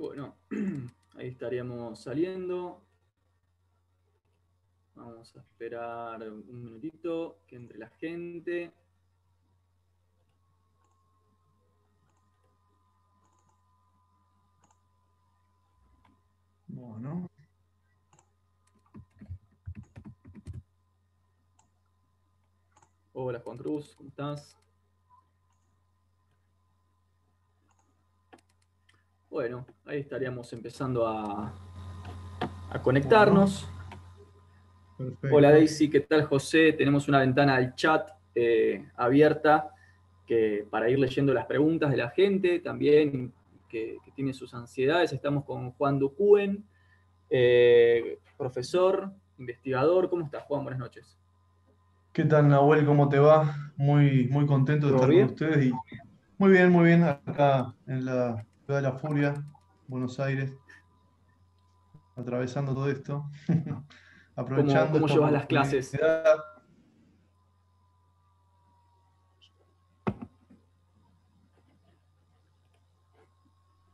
Bueno, ahí estaríamos saliendo. Vamos a esperar un minutito que entre la gente. Bueno. Hola Juan Cruz, ¿cómo estás? Bueno, ahí estaríamos empezando a, a conectarnos. Hola Daisy, ¿qué tal José? Tenemos una ventana del chat eh, abierta que, para ir leyendo las preguntas de la gente, también que, tiene sus ansiedades. Estamos con Juan Ducuen, eh, profesor, investigador. ¿Cómo estás, Juan? Buenas noches. ¿Qué tal, Nahuel? ¿Cómo te va? Muy, muy contento de estar con ustedes. Y muy bien, muy bien, acá en la de la Furia, Buenos Aires, atravesando todo esto. Aprovechando. ¿Cómo, llevas las clases?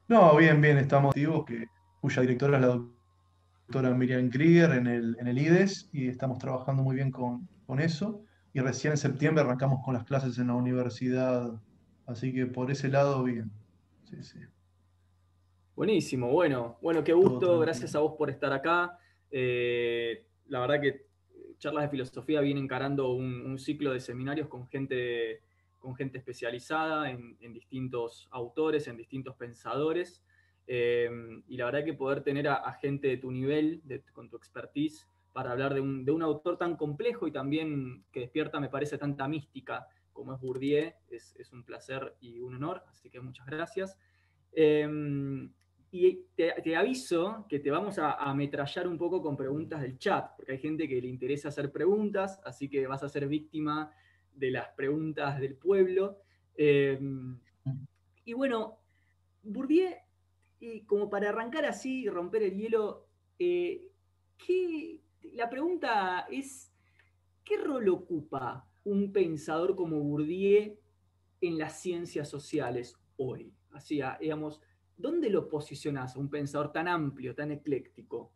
No, bien, bien, estamos activos, que, cuya directora es la doctora Miriam Krieger en el, en el IDES y estamos trabajando muy bien con, con eso. Y recién en septiembre arrancamos con las clases en la universidad, así que por ese lado, bien. Sí, sí. Buenísimo, bueno, bueno, qué gusto, gracias a vos por estar acá. Eh, la verdad que Charlas de Filosofía viene encarando un, ciclo de seminarios con gente, con gente especializada en, distintos autores, en distintos pensadores. Eh, y la verdad que poder tener a, gente de tu nivel, con tu expertise, para hablar de un, autor tan complejo y también que despierta, me parece, tanta mística como es Bourdieu, es, un placer y un honor, así que muchas gracias. Eh, y te, aviso que te vamos a, ametrallar un poco con preguntas del chat, porque hay gente que le interesa hacer preguntas, así que vas a ser víctima de las preguntas del pueblo. Eh, y bueno, Bourdieu, como para arrancar así y romper el hielo, eh, la pregunta es, ¿qué rol ocupa un pensador como Bourdieu en las ciencias sociales hoy? Así, ¿dónde lo posicionás a un pensador tan amplio, tan ecléctico?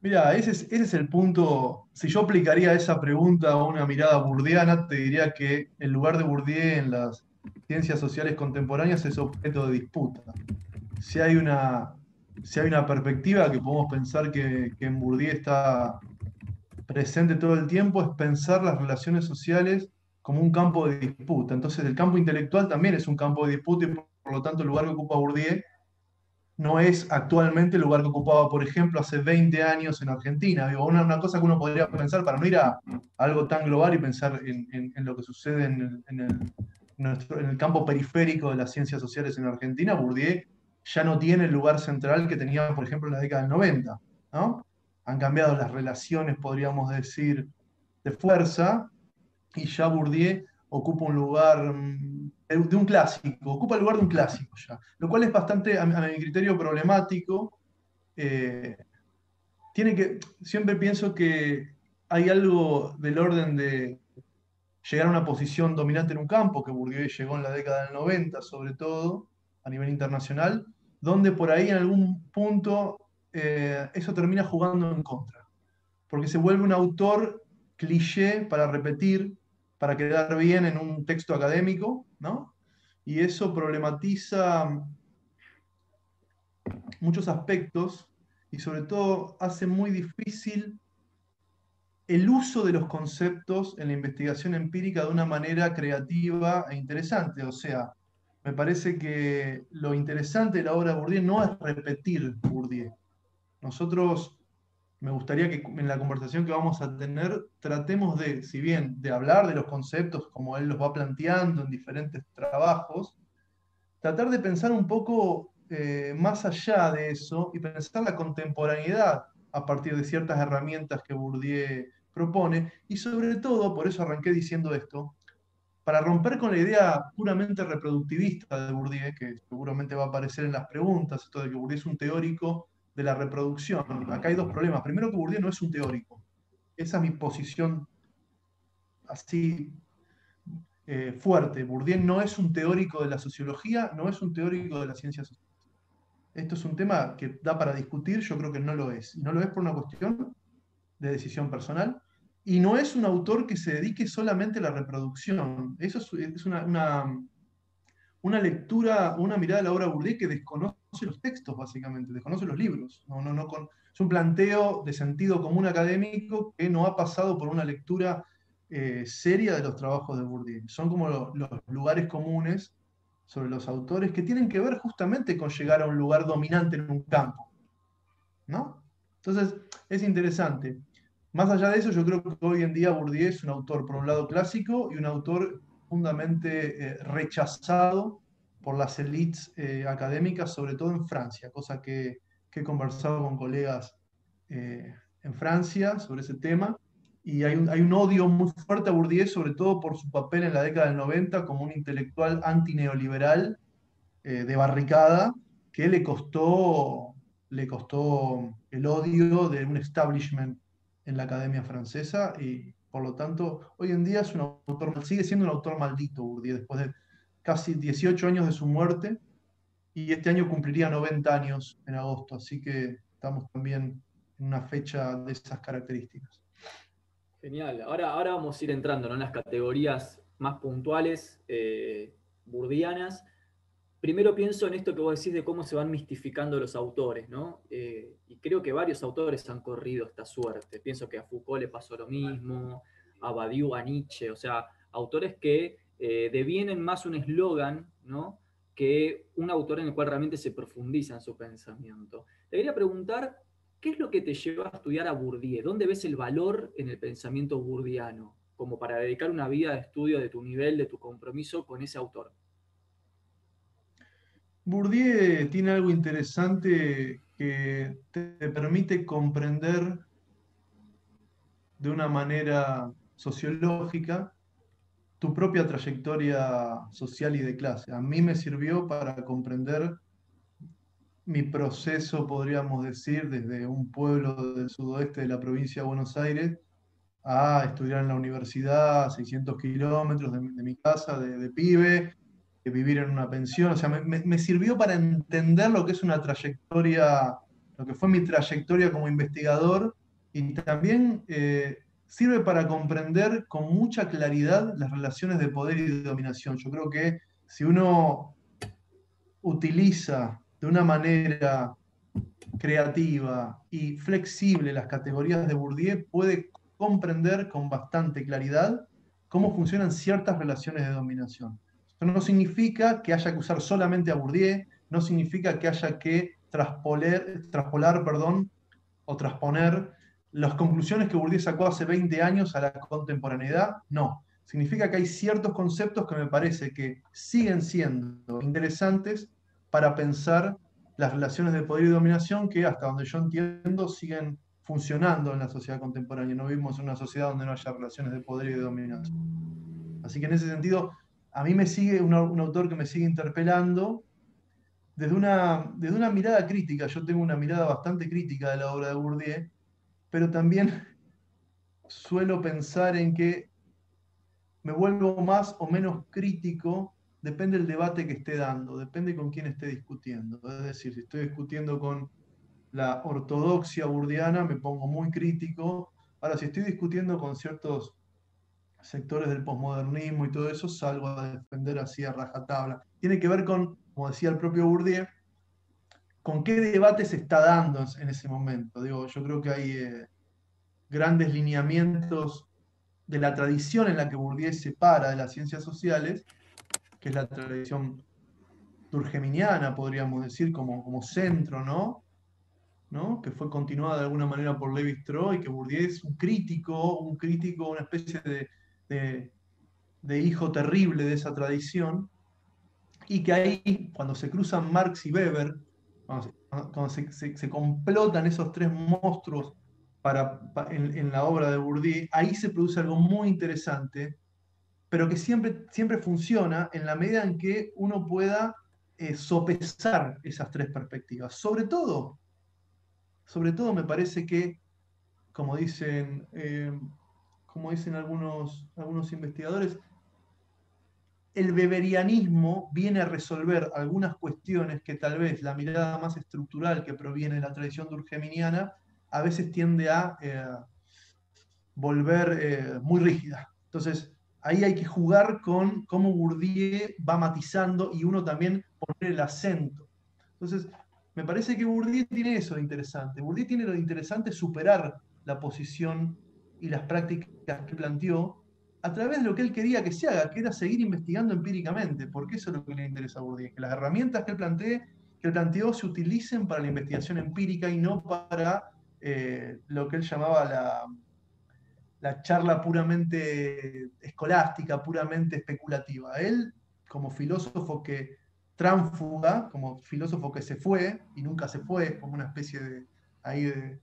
Mira, ese es, el punto. Si yo aplicaría esa pregunta a una mirada burdiana, te diría que el lugar de Bourdieu en las ciencias sociales contemporáneas es objeto de disputa. Si hay una, si hay una perspectiva que podemos pensar que, que en Bourdieu está presente todo el tiempo, es pensar las relaciones sociales como un campo de disputa. Entonces, el campo intelectual también es un campo de disputa y por lo tanto el lugar que ocupa Bourdieu no es actualmente el lugar que ocupaba, por ejemplo, hace 20 años en Argentina. Digo, una, cosa que uno podría pensar para no ir a, algo tan global y pensar en, lo que sucede en el, campo periférico de las ciencias sociales en Argentina, Bourdieu ya no tiene el lugar central que tenía, por ejemplo, en la década del 90. ¿no? Han cambiado las relaciones, podríamos decir, de fuerza, y ya Bourdieu ocupa un lugar mm, de un clásico, ocupa el lugar de un clásico ya, lo cual es bastante, a, mi criterio, problemático. Eh, tiene que, siempre pienso que hay algo del orden de llegar a una posición dominante en un campo, que Bourdieu llegó en la década del 90, sobre todo, a nivel internacional, donde por ahí en algún punto eh, eso termina jugando en contra, porque se vuelve un autor cliché para repetir para quedar bien en un texto académico, ¿no? Y eso problematiza muchos aspectos y sobre todo hace muy difícil el uso de los conceptos en la investigación empírica de una manera creativa e interesante. O sea, me parece que lo interesante de la obra de Bourdieu no es repetir Bourdieu. Nosotros me gustaría que en la conversación que vamos a tener tratemos de, si bien de hablar de los conceptos como él los va planteando en diferentes trabajos, tratar de pensar un poco eh, más allá de eso y pensar la contemporaneidad a partir de ciertas herramientas que Bourdieu propone. Y sobre todo, por eso arranqué diciendo esto, para romper con la idea puramente reproductivista de Bourdieu, que seguramente va a aparecer en las preguntas, esto de que Bourdieu es un teórico de la reproducción. Acá hay dos problemas. Primero que Bourdieu no es un teórico. Esa es mi posición así eh, fuerte. Bourdieu no es un teórico de la sociología, no es un teórico de las ciencias sociales. esto es un tema que da para discutir, yo creo que no lo es. Y no lo es por una cuestión de decisión personal. Y no es un autor que se dedique solamente a la reproducción. Eso es, una, una, lectura, una mirada de la obra Bourdieu que desconoce los textos, básicamente, desconoce los libros. No, no, no, es un planteo de sentido común académico que no ha pasado por una lectura eh, seria de los trabajos de Bourdieu. Son como los lugares comunes sobre los autores que tienen que ver justamente con llegar a un lugar dominante en un campo. ¿No? Entonces, es interesante. Más allá de eso, yo creo que hoy en día Bourdieu es un autor, por un lado, clásico y un autor fundamentalmente eh, rechazado por las élites eh, académicas, sobre todo en Francia, cosa que, he conversado con colegas eh, en Francia sobre ese tema. Y hay un, hay un, odio muy fuerte a Bourdieu, sobre todo por su papel en la década del 90 como un intelectual antineoliberal de barricada, que le costó, le costó el odio de un establishment en la Academia Francesa y por lo tanto hoy en día es un autor, sigue siendo un autor maldito Bourdieu después de casi 18 años de su muerte y este año cumpliría 90 años en agosto, así que estamos también en una fecha de esas características. Genial, ahora, ahora vamos a ir entrando en las categorías más puntuales, eh, burdianas primero pienso en esto que vos decís de cómo se van mistificando los autores, ¿no? Eh, y creo que varios autores han corrido esta suerte. Pienso que a Foucault le pasó lo mismo, a Badiou, a Nietzsche, o sea, autores que eh, devienen más un eslogan, ¿no? Que un autor en el cual realmente se profundiza en su pensamiento. Te quería preguntar, ¿qué es lo que te lleva a estudiar a Bourdieu? ¿Dónde ves el valor en el pensamiento burdiano? Como para dedicar una vida de estudio de tu nivel, de tu compromiso con ese autor. Bourdieu tiene algo interesante que te permite comprender de una manera sociológica tu propia trayectoria social y de clase. A mí me sirvió para comprender mi proceso, podríamos decir, desde un pueblo del sudoeste de la provincia de Buenos Aires a estudiar en la universidad a 600 kilómetros de, mi casa, de, de pibe, vivir en una pensión, o sea, me, sirvió para entender lo que es una trayectoria, lo que fue mi trayectoria como investigador y también eh, sirve para comprender con mucha claridad las relaciones de poder y de dominación. Yo creo que si uno utiliza de una manera creativa y flexible las categorías de Bourdieu, puede comprender con bastante claridad cómo funcionan ciertas relaciones de dominación. Esto no significa que haya que usar solamente a Bourdieu, no significa que haya que traspolar perdón, o transponer las conclusiones que Bourdieu sacó hace 20 años a la contemporaneidad, no. Significa que hay ciertos conceptos que me parece que siguen siendo interesantes para pensar las relaciones de poder y dominación que hasta donde yo entiendo siguen funcionando en la sociedad contemporánea. No vivimos en una sociedad donde no haya relaciones de poder y de dominación. Así que en ese sentido, a mí me sigue un, autor que me sigue interpelando desde una, desde una mirada crítica. Yo tengo una mirada bastante crítica de la obra de Bourdieu, pero también suelo pensar en que me vuelvo más o menos crítico, depende del debate que esté dando, depende con quién esté discutiendo. Es decir, si estoy discutiendo con la ortodoxia burdiana, me pongo muy crítico. Ahora, si estoy discutiendo con ciertos sectores del posmodernismo y todo eso, salgo a defender así a rajatabla. Tiene que ver con, como decía el propio Bourdieu, con qué debate se está dando en ese momento. Digo, yo creo que hay eh, grandes lineamientos de la tradición en la que Bourdieu se para de las ciencias sociales, que es la tradición turgeminiana, podríamos decir, como, como centro, ¿no? ¿no? que fue continuada de alguna manera por Levi Strauss y que Bourdieu es un crítico, un crítico, una especie de, de, hijo terrible de esa tradición, y que ahí, cuando se cruzan Marx y Weber, cuando, se, complotan esos tres monstruos para, en, la obra de Bourdieu, ahí se produce algo muy interesante, pero que siempre, siempre funciona en la medida en que uno pueda eh, sopesar esas tres perspectivas. Sobre todo, sobre todo me parece que, como dicen... Eh, como dicen algunos, algunos investigadores, el beberianismo viene a resolver algunas cuestiones que tal vez la mirada más estructural que proviene de la tradición durkheimiana a veces tiende a eh, volver eh, muy rígida. Entonces, ahí hay que jugar con cómo Bourdieu va matizando y uno también poner el acento. Entonces, me parece que Bourdieu tiene eso de interesante. Bourdieu tiene lo de interesante superar la posición y las prácticas que planteó a través de lo que él quería que se haga, que era seguir investigando empíricamente, porque eso es lo que le interesa a Bourdieu, que las herramientas que él, que planteó se utilicen para la investigación empírica y no para eh, lo que él llamaba la, la charla puramente escolástica, puramente especulativa. Él, como filósofo que tránfuga, como filósofo que se fue y nunca se fue, como una especie de, ahí de,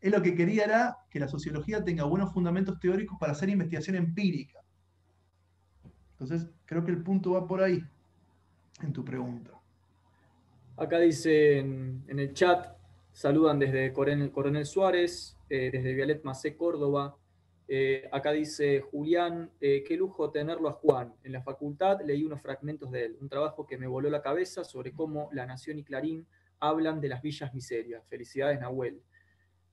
él lo que quería era que la sociología tenga buenos fundamentos teóricos para hacer investigación empírica. Entonces, creo que el punto va por ahí, en tu pregunta. Acá dice en, el chat, saludan desde Coronel, Coronel Suárez, eh, desde Violet Macé, Córdoba. Eh, acá dice Julián, eh, qué lujo tenerlo a Juan. En la facultad leí unos fragmentos de él, un trabajo que me voló la cabeza sobre cómo La Nación y Clarín hablan de las villas miserias. Felicidades, Nahuel.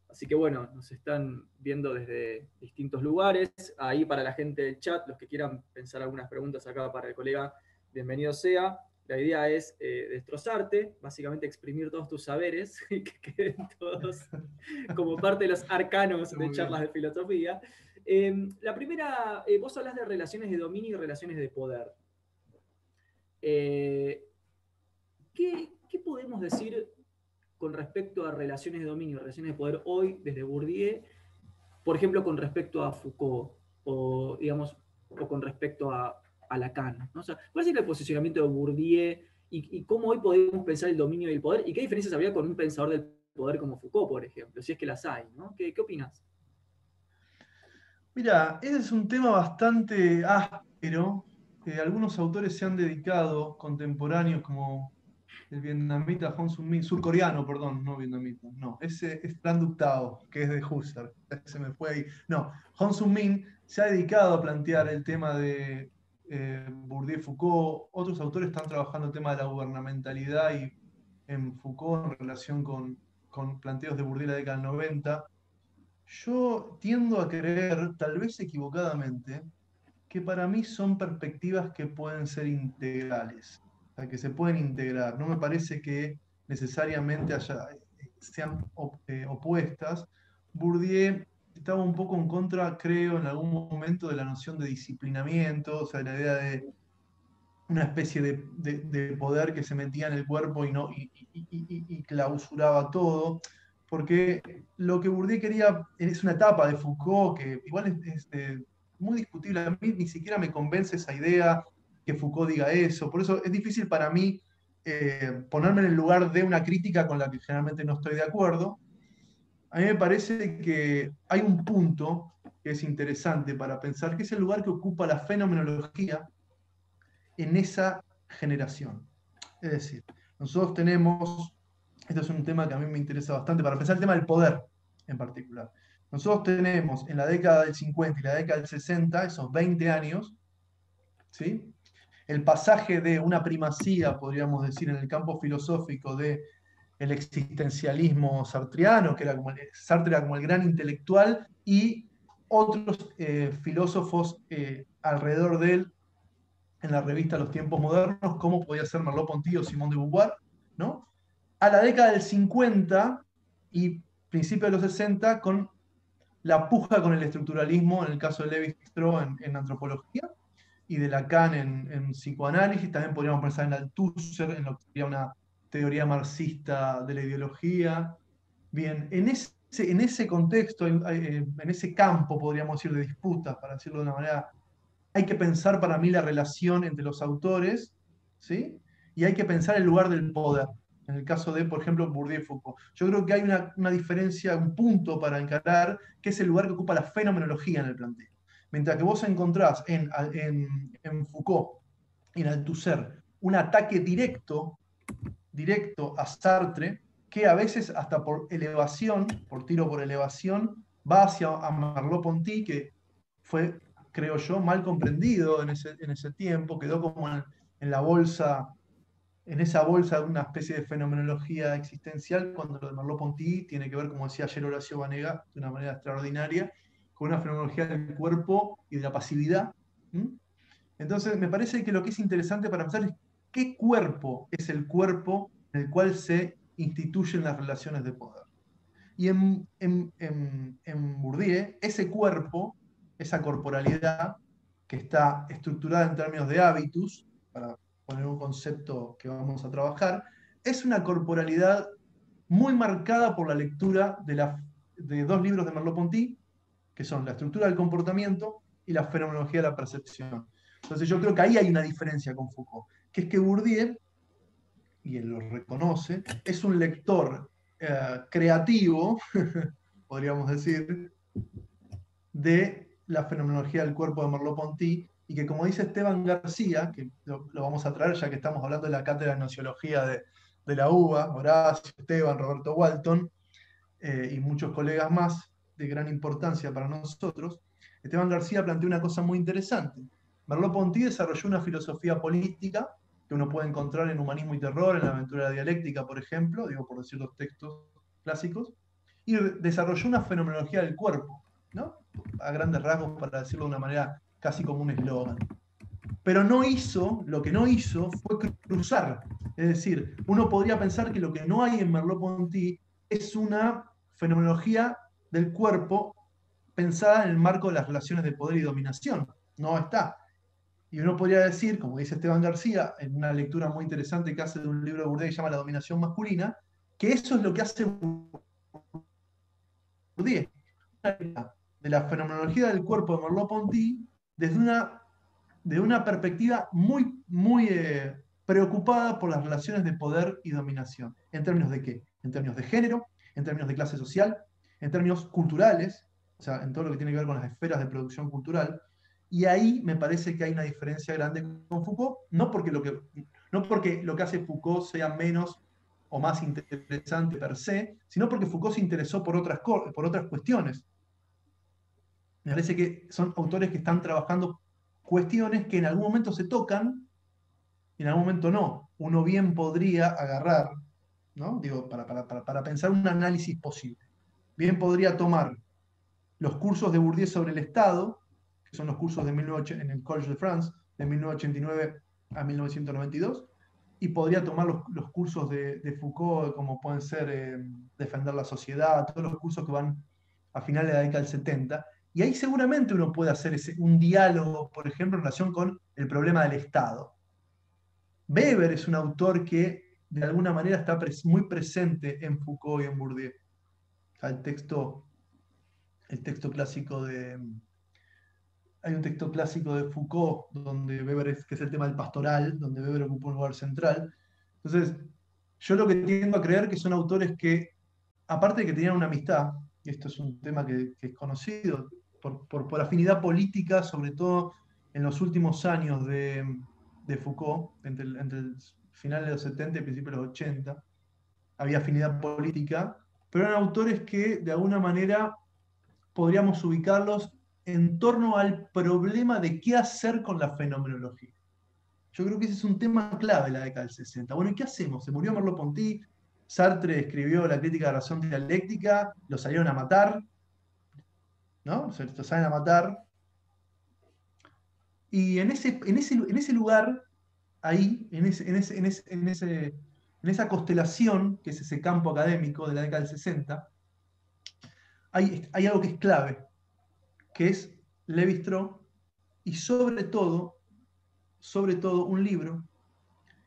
Así que bueno, nos están viendo desde distintos lugares. Ahí para la gente del chat, los que quieran pensar algunas preguntas acá para el colega, bienvenido sea. La idea es eh, destrozarte, básicamente exprimir todos tus saberes y que queden todos como parte de los arcanos de charlas de filosofía. Em, la primera, eh, vos hablas de relaciones de dominio y relaciones de poder. Eh, ¿qué, ¿Qué podemos decir con respecto a relaciones de dominio, relaciones de poder hoy desde Bourdieu, por ejemplo, con respecto a Foucault o, digamos, o con respecto a, Lacan. O sea, ¿Cuál es el posicionamiento de Bourdieu y, cómo hoy podemos pensar el dominio del poder y qué diferencias habría con un pensador del poder como Foucault, por ejemplo, si es que las hay? ¿no? ¿Qué, qué opinas? Mira, ese es un tema bastante áspero. que algunos autores se han dedicado, contemporáneos como el vietnamita Hong Sun Min, surcoreano, perdón, no vietnamita, no, ese es Plan Ductao, que es de Husserl, se me fue ahí. No, Hong Sun Min se ha dedicado a plantear el tema de eh, Bourdieu-Foucault, otros autores están trabajando el tema de la gubernamentalidad y en Foucault en relación con, con planteos de Bourdieu de la década del 90. Yo tiendo a creer, tal vez equivocadamente, que para mí son perspectivas que pueden ser integrales que se pueden integrar. No me parece que necesariamente haya, sean eh, opuestas. Bourdieu estaba un poco en contra, creo, en algún momento de la noción de disciplinamiento, o sea, la idea de una especie de, poder que se metía en el cuerpo y, no, y, clausuraba todo, porque lo que Bourdieu quería es una etapa de Foucault que igual es, es muy discutible, a mí ni siquiera me convence esa idea que Foucault diga eso. Por eso es difícil para mí eh, ponerme en el lugar de una crítica con la que generalmente no estoy de acuerdo. A mí me parece que hay un punto que es interesante para pensar, que es el lugar que ocupa la fenomenología en esa generación. Es decir, nosotros tenemos, esto es un tema que a mí me interesa bastante, para pensar el tema del poder en particular. Nosotros tenemos en la década del 50 y la década del 60, esos 20 años, ¿sí? El pasaje de una primacía, podríamos decir, en el campo filosófico de el existencialismo sartriano, que era como el, Sartre como el gran intelectual, y otros eh, filósofos eh, alrededor de él en la revista Los Tiempos Modernos, como podía ser Merleau-Ponty o Simón de Beauvoir, ¿no? A la década del 50 y principios de los 60, con la puja con el estructuralismo, en el caso de Levi-Strauss en antropología, y de Lacan en, en psicoanálisis, también podríamos pensar en Althusser, en lo que sería una teoría marxista de la ideología. Bien, en ese, en ese contexto, en, en ese campo, podríamos decir, de disputas, para decirlo de una manera, hay que pensar para mí la relación entre los autores, ¿sí? Y hay que pensar el lugar del poder. En el caso de, por ejemplo, Bourdieu Foucault. Yo creo que hay una, una diferencia, un punto para encarar, que es el lugar que ocupa la fenomenología en el planteo. Mientras que vos encontrás en, Foucault y en Althusser un ataque directo, directo a Sartre, que a veces hasta por elevación, por tiro por elevación, va hacia a Merleau-Ponty, que fue creo yo, mal comprendido en ese, en ese tiempo, quedó como en, en la bolsa en esa bolsa de una especie de fenomenología existencial, cuando lo de Merleau-Ponty tiene que ver, como decía ayer Horacio Vanega, de una manera extraordinaria, con una fenomenología del cuerpo y de la pasividad. Entonces, me parece que lo que es interesante para pensar es qué cuerpo es el cuerpo en el cual se instituyen las relaciones de poder. Y en, en, en Bourdieu, ese cuerpo, esa corporalidad que está estructurada en términos de hábitus, para poner un concepto que vamos a trabajar, es una corporalidad muy marcada por la lectura de, de dos libros de Merleau-Ponty, que son La estructura del comportamiento y La fenomenología de la percepción. Entonces yo creo que ahí hay una diferencia con Foucault, que es que Bourdieu, y él lo reconoce, es un lector eh, creativo, podríamos decir, de la fenomenología del cuerpo de Merleau-Ponty, y que como dice Esteban García, que lo, vamos a traer ya que estamos hablando de la cátedra de nociología de, la UBA, Horacio, Esteban, Roberto Walton eh, y muchos colegas más de gran importancia para nosotros, Esteban García planteó una cosa muy interesante. Merleau-Ponty desarrolló una filosofía política que uno puede encontrar en Humanismo y Terror, en la aventura dialéctica, por ejemplo, digo por decir los textos clásicos, y desarrolló una fenomenología del cuerpo, ¿no? a grandes rasgos, para decirlo de una manera casi como un eslogan. Pero no hizo, lo que no hizo fue cruzar. Es decir, uno podría pensar que lo que no hay en Merleau-Ponty es una fenomenología del cuerpo pensada en el marco de las relaciones de poder y dominación. No está. Y uno podría decir, como dice Esteban García, en una lectura muy interesante que hace de un libro de Bourdieu que se llama La dominación masculina, que eso es lo que hace Bourdieu. De la fenomenología del cuerpo de Merleau-Ponty desde una, de una perspectiva muy, muy eh, preocupada por las relaciones de poder y dominación. ¿En términos de qué? En términos de género, en términos de clase social, en términos culturales, o sea, en todo lo que tiene que ver con las esferas de producción cultural. Y ahí me parece que hay una diferencia grande con Foucault, no porque lo que, no porque lo que hace Foucault sea menos o más interesante per se, sino porque Foucault se interesó por otras, por otras cuestiones. Me parece que son autores que están trabajando cuestiones que en algún momento se tocan y en algún momento no. Uno bien podría agarrar, ¿no? Digo, para, pensar un análisis posible. Bien podría tomar los cursos de Bourdieu sobre el Estado, que son los cursos de en el College de France, de 1989 a 1992, y podría tomar los, cursos de, Foucault, como pueden ser eh, Defender la Sociedad, todos los cursos que van a finales de la década del 70, y ahí seguramente uno puede hacer ese, un diálogo, por ejemplo, en relación con el problema del Estado. Weber es un autor que de alguna manera está muy presente en Foucault y en Bourdieu. Texto, el texto clásico de... Hay un texto clásico de Foucault donde Weber es, que es el tema del pastoral, donde Weber ocupa un lugar central. Entonces, yo lo que tiendo a creer que son autores que, aparte de que tenían una amistad, y esto es un tema que es conocido, por, afinidad política, sobre todo en los últimos años de, Foucault, entre el, final de los 70 y principios de los 80, había afinidad política, pero eran autores que de alguna manera podríamos ubicarlos en torno al problema de qué hacer con la fenomenología. Yo creo que ese es un tema clave en la década del 60. Bueno, ¿y qué hacemos? Se murió Merleau-Ponty, Sartre escribió la crítica de la razón dialéctica, lo salieron a matar, ¿no? Se lo salen a matar. Y en ese, lugar, ahí, en, ese, en, en, ese, esa constelación, que es ese campo académico de la década del 60, hay, hay algo que es clave, que es levi y sobre todo, sobre todo un libro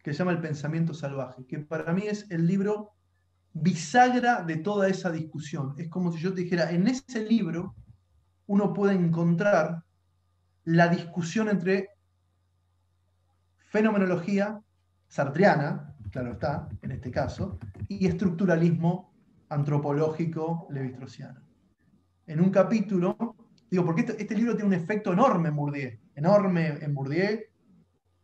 que se llama El pensamiento salvaje, que para mí es el libro bisagra de toda esa discusión. Es como si yo te dijera, en ese libro uno puede encontrar la discusión entre fenomenología sartriana, claro está, en este caso, y estructuralismo antropológico levistrociano. En un capítulo, digo, porque este, este, libro tiene un efecto enorme en Bourdieu, enorme en Bourdieu,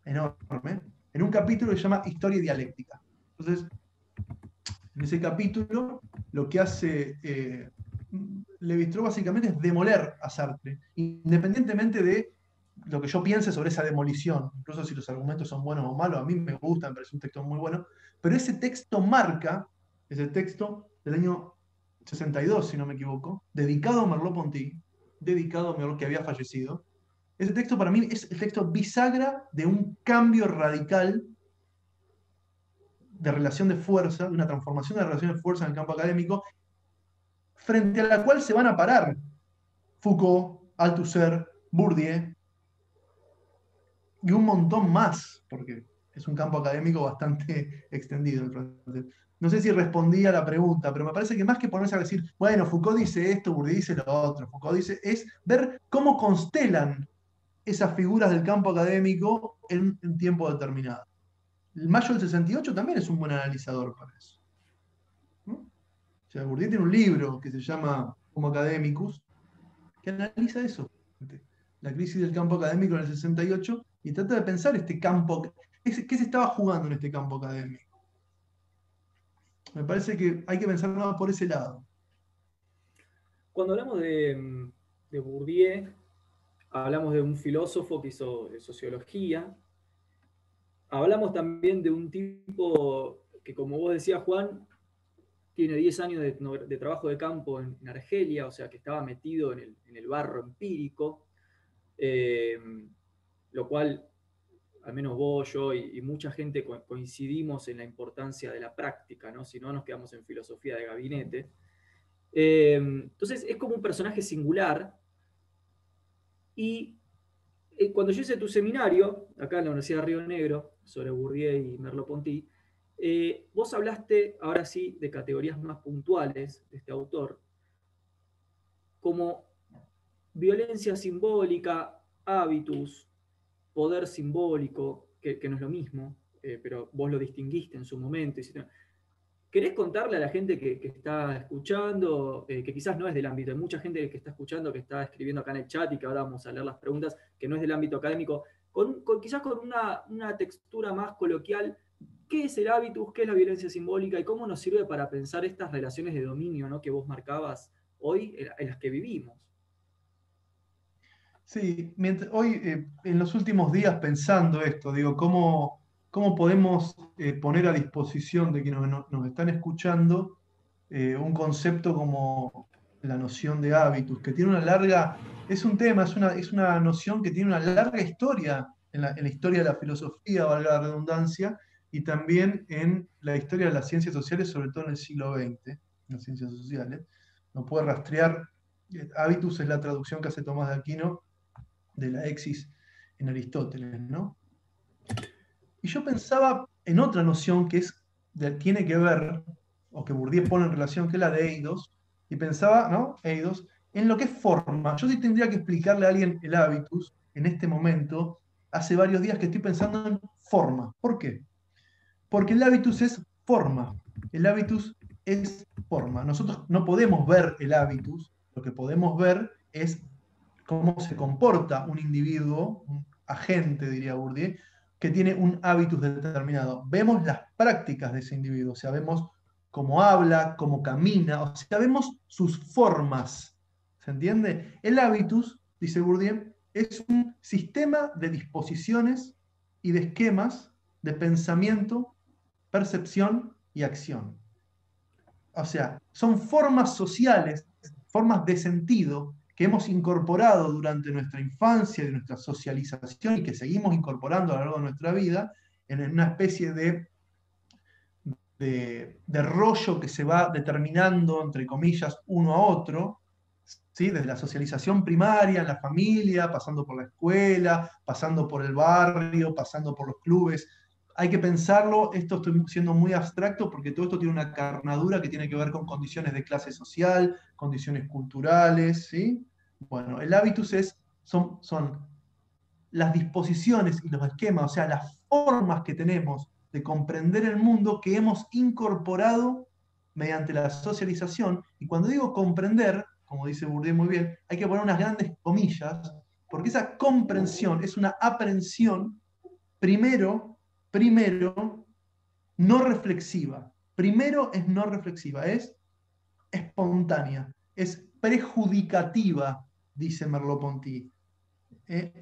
enorme, en un capítulo que se llama Historia Dialéctica. Entonces, en ese capítulo, lo que hace eh, Levi-Strauss básicamente es demoler a Sartre, independientemente de lo que yo piense sobre esa demolición, incluso si los argumentos son buenos o malos, a mí me gusta, me parece un texto muy bueno, pero ese texto marca, ese texto del año 62, si no me equivoco, dedicado a Merleau-Ponty, dedicado a Merleau que había fallecido, ese texto para mí es el texto bisagra de un cambio radical de relación de fuerza, de una transformación de la relación de fuerza en el campo académico, frente a la cual se van a parar Foucault, Althusser, Bourdieu y un montón más, porque es un campo académico bastante extendido. No sé si respondí a la pregunta, pero me parece que más que ponerse a decir, bueno, Foucault dice esto, Bourdieu dice lo otro, Foucault dice, es ver cómo constelan esas figuras del campo académico en un tiempo determinado. El mayo del 68 también es un buen analizador para eso. O sea, Bourdieu tiene un libro que se llama Homo Academicus, que analiza eso, la crisis del campo académico en el 68, y trata de pensar este campo, qué se estaba jugando en este campo académico. Me parece que hay que pensar más por ese lado. Cuando hablamos de, de Bourdieu, hablamos de un filósofo que hizo sociología, hablamos también de un tipo que, como vos decías, Juan, tiene 10 años de, trabajo de campo en, Argelia, o sea, que estaba metido en el, barro empírico, eh, lo cual, al menos vos, yo y, mucha gente coincidimos en la importancia de la práctica, ¿no? si no nos quedamos en filosofía de gabinete. Eh, entonces, es como un personaje singular y eh, cuando yo hice tu seminario, acá en la Universidad de Río Negro, sobre Bourdieu y Merleau-Ponty, eh, vos hablaste, ahora sí, de categorías más puntuales de este autor, como violencia simbólica, hábitus, poder simbólico, que, no es lo mismo, eh, pero vos lo distinguiste en su momento. ¿Querés contarle a la gente que, está escuchando, eh, que quizás no es del ámbito, hay mucha gente que está escuchando, que está escribiendo acá en el chat y que ahora vamos a leer las preguntas, que no es del ámbito académico, con, quizás con una, textura más coloquial, ¿qué es el hábitus, qué es la violencia simbólica y cómo nos sirve para pensar estas relaciones de dominio ¿no? que vos marcabas hoy en las que vivimos? Sí, hoy eh, en los últimos días pensando esto, digo, cómo cómo podemos eh, poner a disposición de quienes nos, están escuchando eh, un concepto como la noción de hábitus, que tiene una larga, es un tema, es una, es una noción que tiene una larga historia en la, historia de la filosofía, valga la redundancia, y también en la historia de las ciencias sociales, sobre todo en el siglo XX, en las ciencias sociales. No puede rastrear, hábitus es la traducción que hace Tomás de Aquino de la exis en Aristóteles, ¿no? Y yo pensaba en otra noción que es, tiene que ver, o que Bourdieu pone en relación, que es la de Eidos, y pensaba, ¿no? Eidos, en lo que es forma. Yo sí tendría que explicarle a alguien el hábitus en este momento, hace varios días que estoy pensando en forma. ¿Por qué? Porque el hábitus es forma. El hábitus es forma. Nosotros no podemos ver el hábitus, lo que podemos ver es cómo se comporta un individuo, un agente, diría Bourdieu, que tiene un hábitus determinado. Vemos las prácticas de ese individuo, o sea, vemos cómo habla, cómo camina, o sea, vemos sus formas. ¿Se entiende? El hábitus, dice Bourdieu, es un sistema de disposiciones y de esquemas de pensamiento, percepción y acción. O sea, son formas sociales, formas de sentido que hemos incorporado durante nuestra infancia, de nuestra socialización y que seguimos incorporando a lo largo de nuestra vida en una especie de, de, rollo que se va determinando, entre comillas, uno a otro, ¿sí? desde la socialización primaria en la familia, pasando por la escuela, pasando por el barrio, pasando por los clubes. Hay que pensarlo, esto estoy siendo muy abstracto porque todo esto tiene una carnadura que tiene que ver con condiciones de clase social, condiciones culturales, ¿sí? Bueno, el hábitus es, son, son las disposiciones y los esquemas, o sea, las formas que tenemos de comprender el mundo que hemos incorporado mediante la socialización. Y cuando digo comprender, como dice Bourdieu muy bien, hay que poner unas grandes comillas, porque esa comprensión es una aprensión, primero, primero, no reflexiva. Primero es no reflexiva, es espontánea, es prejudicativa, dice Merleau-Ponty,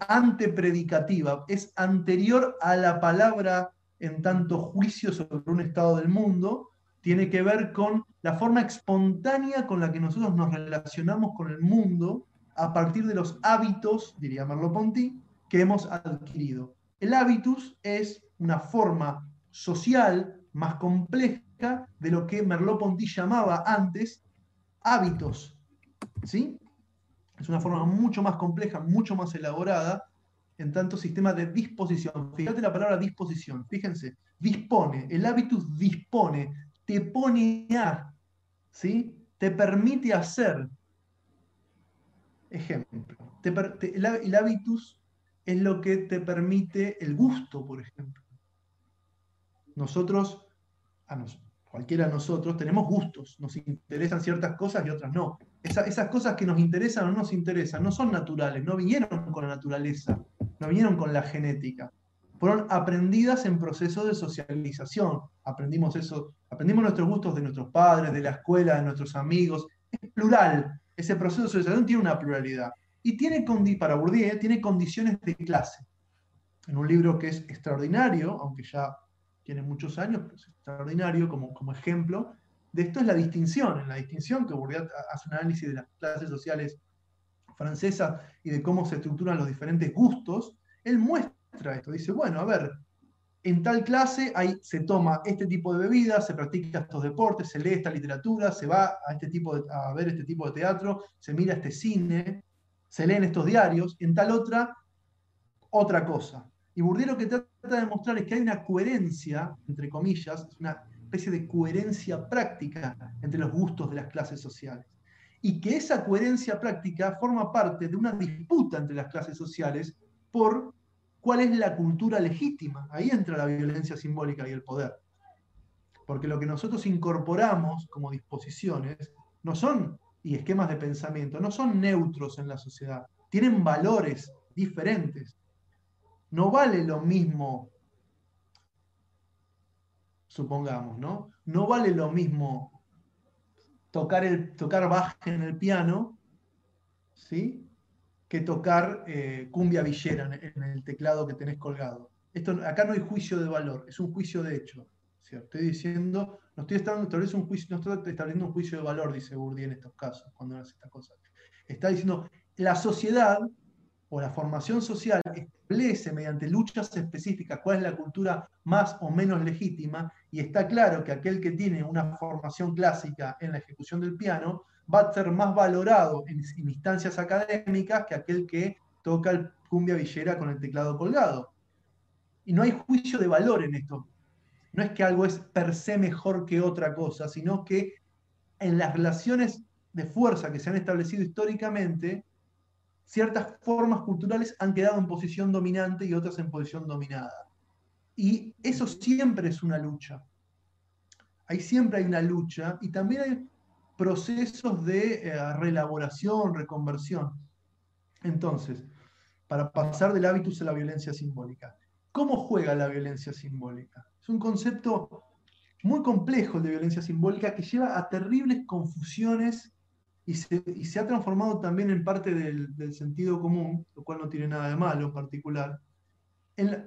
antepredicativa, es anterior a la palabra en tanto juicio sobre un estado del mundo, tiene que ver con la forma espontánea con la que nosotros nos relacionamos con el mundo a partir de los hábitos, diría Merleau-Ponty, que hemos adquirido. El hábitus es una forma social más compleja de lo que Merleau-Ponty llamaba antes hábitos. ¿Sí? Es una forma mucho más compleja, mucho más elaborada, en tanto sistema de disposición. Fíjate la palabra disposición, fíjense, dispone, el hábitus dispone, te pone a, ¿sí? te permite hacer. Ejemplo, el, hábitus es lo que te permite el gusto, por ejemplo. Nosotros, a cualquiera de nosotros, tenemos gustos, nos interesan ciertas cosas y otras no. esas cosas que nos interesan o no nos interesan no son naturales, no vinieron con la naturaleza, no vinieron con la genética. Fueron aprendidas en proceso de socialización. Aprendimos eso, aprendimos nuestros gustos de nuestros padres, de la escuela, de nuestros amigos. Es plural. Ese proceso de socialización tiene una pluralidad. Y tiene, para Bourdieu, tiene condiciones de clase. En un libro que es extraordinario, aunque ya tiene muchos años, pero es extraordinario como, como ejemplo, de esto es la distinción. En la distinción que Bourdieu hace un análisis de las clases sociales francesa y de cómo se estructuran los diferentes gustos, él muestra esto. Dice, bueno, a ver, en tal clase hay, se toma este tipo de bebidas, se practica estos deportes, se lee esta literatura, se va a, este tipo a ver este tipo de teatro, se mira este cine, se leen estos diarios, en tal otra, otra cosa. Y Bourdieu lo que trata de mostrar es que hay una coherencia, entre comillas, una especie de coherencia práctica entre los gustos de las clases sociales y que esa coherencia práctica forma parte de una disputa entre las clases sociales por cuál es la cultura legítima. Ahí entra la violencia simbólica y el poder. Porque lo que nosotros incorporamos como disposiciones no son, y esquemas de pensamiento, no son neutros en la sociedad, tienen valores diferentes. No vale lo mismo, supongamos, ¿no? No vale lo mismo tocar, el, tocar baje en el piano, ¿sí? que tocar eh, cumbia villera en, el teclado que tenés colgado. Esto, acá no hay juicio de valor, es un juicio de hecho. Estoy diciendo, no estoy, estableciendo un juicio, no estoy estableciendo un juicio de valor, dice Bourdieu en estos casos, cuando hace esta cosa. Está diciendo, la sociedad o la formación social establece mediante luchas específicas cuál es la cultura más o menos legítima y está claro que aquel que tiene una formación clásica en la ejecución del piano va a ser más valorado en, instancias académicas que aquel que toca el cumbia villera con el teclado colgado. Y no hay juicio de valor en esto. No es que algo es per se mejor que otra cosa, sino que en las relaciones de fuerza que se han establecido históricamente, ciertas formas culturales han quedado en posición dominante y otras en posición dominada. Y eso siempre es una lucha. Ahí siempre hay una lucha y también hay procesos de eh, reelaboración, reconversión. Entonces, para pasar del hábitus a la violencia simbólica. ¿Cómo juega la violencia simbólica? Es un concepto muy complejo de violencia simbólica que lleva a terribles confusiones y se, ha transformado también en parte del, sentido común, lo cual no tiene nada de malo en particular,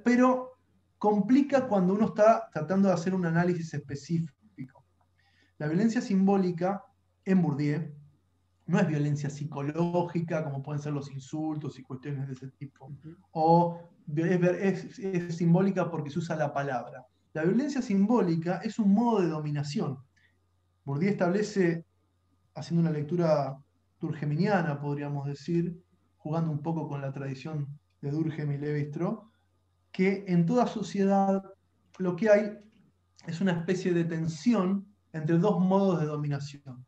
pero complica cuando uno está tratando de hacer un análisis específico. La violencia simbólica en Bourdieu no es violencia psicológica, como pueden ser los insultos y cuestiones de ese tipo, o es, es simbólica porque se usa la palabra. La violencia simbólica es un modo de dominación. Bourdieu establece haciendo una lectura durgeminiana, podríamos decir, jugando un poco con la tradición de Durkheim y levi que en toda sociedad lo que hay es una especie de tensión entre dos modos de dominación,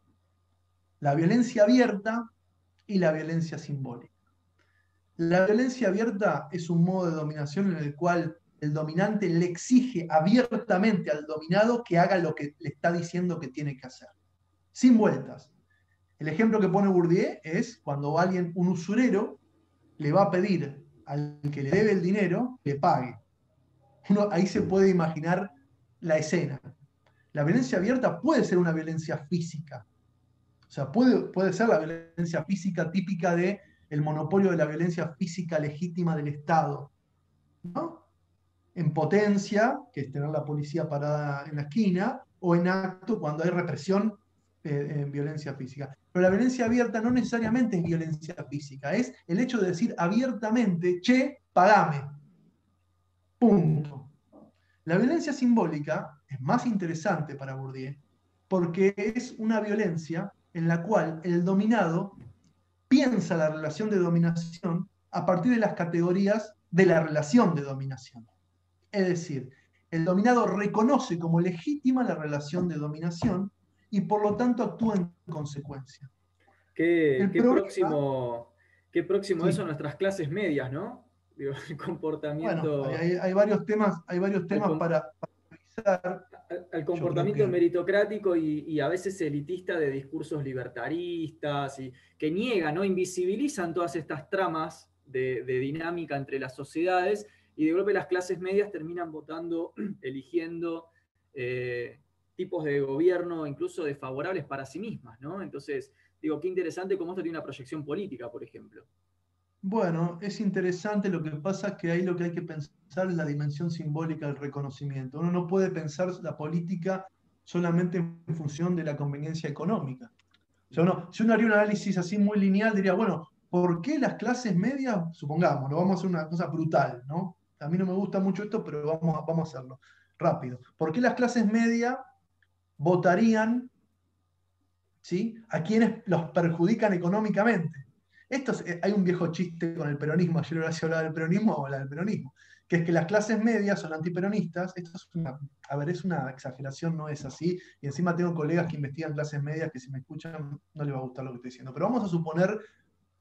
la violencia abierta y la violencia simbólica. La violencia abierta es un modo de dominación en el cual el dominante le exige abiertamente al dominado que haga lo que le está diciendo que tiene que hacer, sin vueltas. El ejemplo que pone Bourdieu es cuando alguien, un usurero, le va a pedir al que le debe el dinero que pague. Uno, ahí se puede imaginar la escena. La violencia abierta puede ser una violencia física. O sea, puede, puede ser la violencia física típica de el monopolio de la violencia física legítima del Estado. ¿no? En potencia, que es tener la policía parada en la esquina, o en acto cuando hay represión eh, en violencia física. Pero la violencia abierta no necesariamente es violencia física, es el hecho de decir abiertamente, che, pagame. Punto. La violencia simbólica es más interesante para Bourdieu porque es una violencia en la cual el dominado piensa la relación de dominación a partir de las categorías de la relación de dominación. Es decir, el dominado reconoce como legítima la relación de dominación y por lo tanto actúa en consecuencia. Qué, próximo, qué próximo eso a nuestras clases medias, ¿no? el comportamiento. hay, varios temas, hay varios temas para, revisar. Al comportamiento meritocrático y, a veces elitista de discursos libertaristas y que niegan, ¿no? invisibilizan todas estas tramas de, dinámica entre las sociedades y de golpe las clases medias terminan votando, eligiendo eh, tipos de gobierno incluso desfavorables para sí mismas. ¿no? Entonces, digo, qué interesante cómo esto tiene una proyección política, por ejemplo. Bueno, es interesante, lo que pasa es que ahí lo que hay que pensar es la dimensión simbólica del reconocimiento. Uno no puede pensar la política solamente en función de la conveniencia económica. O sea, uno, si uno haría un análisis así muy lineal, diría, bueno, ¿por qué las clases medias, supongamos, lo vamos a hacer una cosa brutal, ¿no? A mí no me gusta mucho esto, pero vamos a, vamos a hacerlo rápido. ¿Por qué las clases medias votarían ¿sí? a quienes los perjudican económicamente? Esto eh, hay un viejo chiste con el peronismo, ayer Horacio hablaba del peronismo, o del peronismo, que es que las clases medias son antiperonistas, esto es una, a ver, es una exageración, no es así, y encima tengo colegas que investigan clases medias que si me escuchan no les va a gustar lo que estoy diciendo, pero vamos a suponer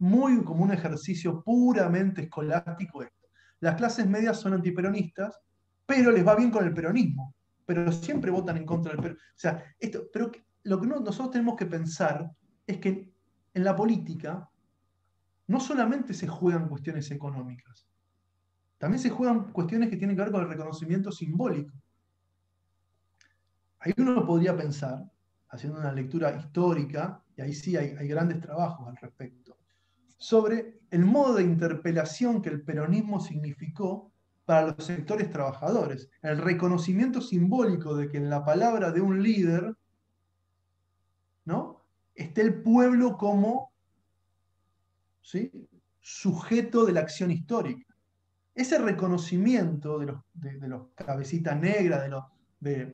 muy como un ejercicio puramente escolástico esto. Las clases medias son antiperonistas, pero les va bien con el peronismo, pero siempre votan en contra del peronismo. O sea, esto, pero lo que nosotros tenemos que pensar es que en la política no solamente se juegan cuestiones económicas, también se juegan cuestiones que tienen que ver con el reconocimiento simbólico. Ahí uno podría pensar, haciendo una lectura histórica, y ahí sí hay, grandes trabajos al respecto, sobre el modo de interpelación que el peronismo significó para los sectores trabajadores, el reconocimiento simbólico de que en la palabra de un líder ¿no? esté el pueblo como sujeto de la acción histórica. Ese reconocimiento de los, de, los cabecitas negras, de los, de,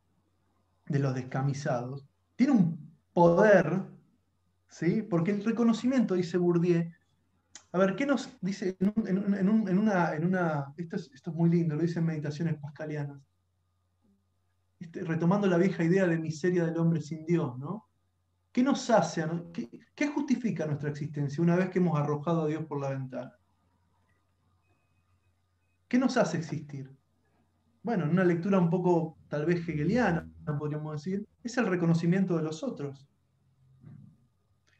los descamisados, tiene un poder, ¿sí? porque el reconocimiento, dice Bourdieu, a ver, ¿qué nos dice en, una, en una esto es, esto es, muy lindo, lo dice en Meditaciones Pascalianas, este, retomando la vieja idea de miseria del hombre sin Dios, ¿no? ¿Qué nos hace? qué, justifica nuestra existencia una vez que hemos arrojado a Dios por la ventana? ¿Qué nos hace existir? Bueno, en una lectura un poco tal vez hegeliana, podríamos decir, es el reconocimiento de los otros.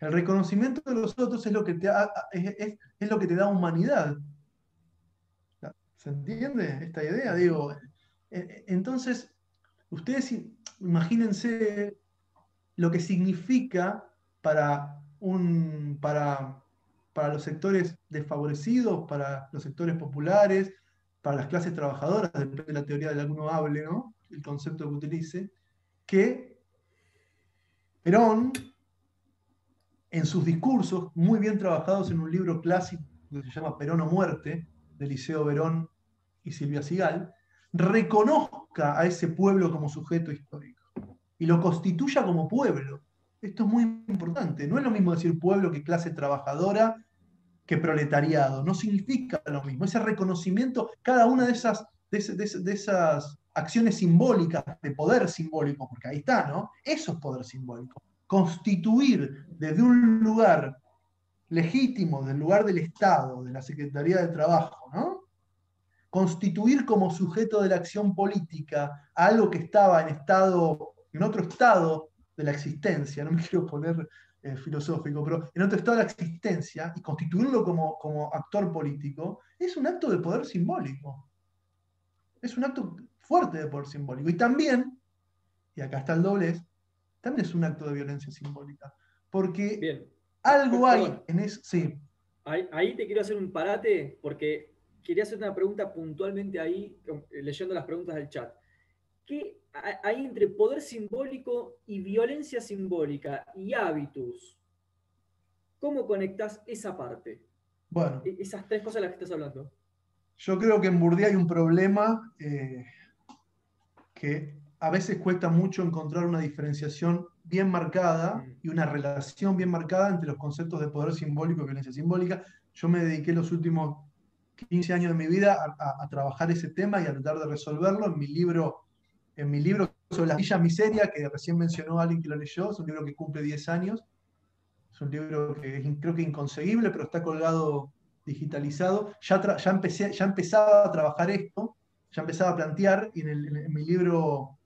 El reconocimiento de los otros es lo que te, es, lo que te da humanidad. ¿Se entiende esta idea? Digo, eh, eh, entonces, ustedes imagínense lo que significa para, un, para, para los sectores desfavorecidos, para los sectores populares, para las clases trabajadoras, depende de la teoría de la que uno hable, ¿no? el concepto que utilice, que Perón, en sus discursos, muy bien trabajados en un libro clásico que se llama Perón o Muerte, de Liceo Verón y Silvia Sigal, reconozca a ese pueblo como sujeto histórico y lo constituya como pueblo. Esto es muy importante. No es lo mismo decir pueblo que clase trabajadora que proletariado. No significa lo mismo. Ese reconocimiento, cada una de esas, de, esas acciones simbólicas, de poder simbólico, porque ahí está, ¿no? Eso es poder simbólico. Constituir desde un lugar legítimo, del lugar del Estado, de la Secretaría de Trabajo, ¿no? Constituir como sujeto de la acción política algo que estaba en estado en otro estado de la existencia, no me quiero poner eh, filosófico, pero en otro estado de la existencia y constituirlo como, como actor político, es un acto de poder simbólico. Es un acto fuerte de poder simbólico. Y también, y acá está el doblez, también es un acto de violencia simbólica. porque algo hay en eso. Sí. Ahí, te quiero hacer un parate, porque quería hacer una pregunta puntualmente ahí, leyendo las preguntas del chat. ¿Qué hay entre poder simbólico y violencia simbólica y hábitos? ¿Cómo conectas esa parte? Bueno. E, esas tres cosas de las que estás hablando. Yo creo que en Bourdieu hay un problema eh, que a veces cuesta mucho encontrar una diferenciación bien marcada mm. y una relación bien marcada entre los conceptos de poder simbólico y violencia simbólica. Yo me dediqué los últimos 15 años de mi vida a, trabajar ese tema y a tratar de resolverlo. En mi libro, en mi libro sobre la Villa Miseria, que recién mencionó alguien que lo leyó, es un libro que cumple 10 años. Es un libro que es, creo que inconseguible, pero está colgado digitalizado. Ya, ya, empecé, ya empezaba a trabajar esto, ya empezaba a plantear, y en, mi libro,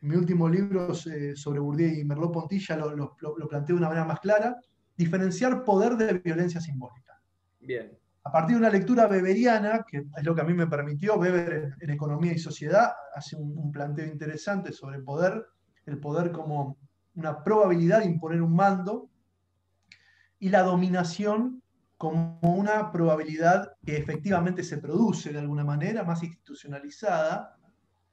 en mi último libro eh, sobre Bourdieu y Merleau-Ponty ya lo, lo, lo planteé de una manera más clara, diferenciar poder de violencia simbólica. Bien. A partir de una lectura beberiana, que es lo que a mí me permitió, Weber en, Economía y Sociedad hace un, planteo interesante sobre el poder, el poder como una probabilidad de imponer un mando, y la dominación como una probabilidad que efectivamente se produce de alguna manera, más institucionalizada,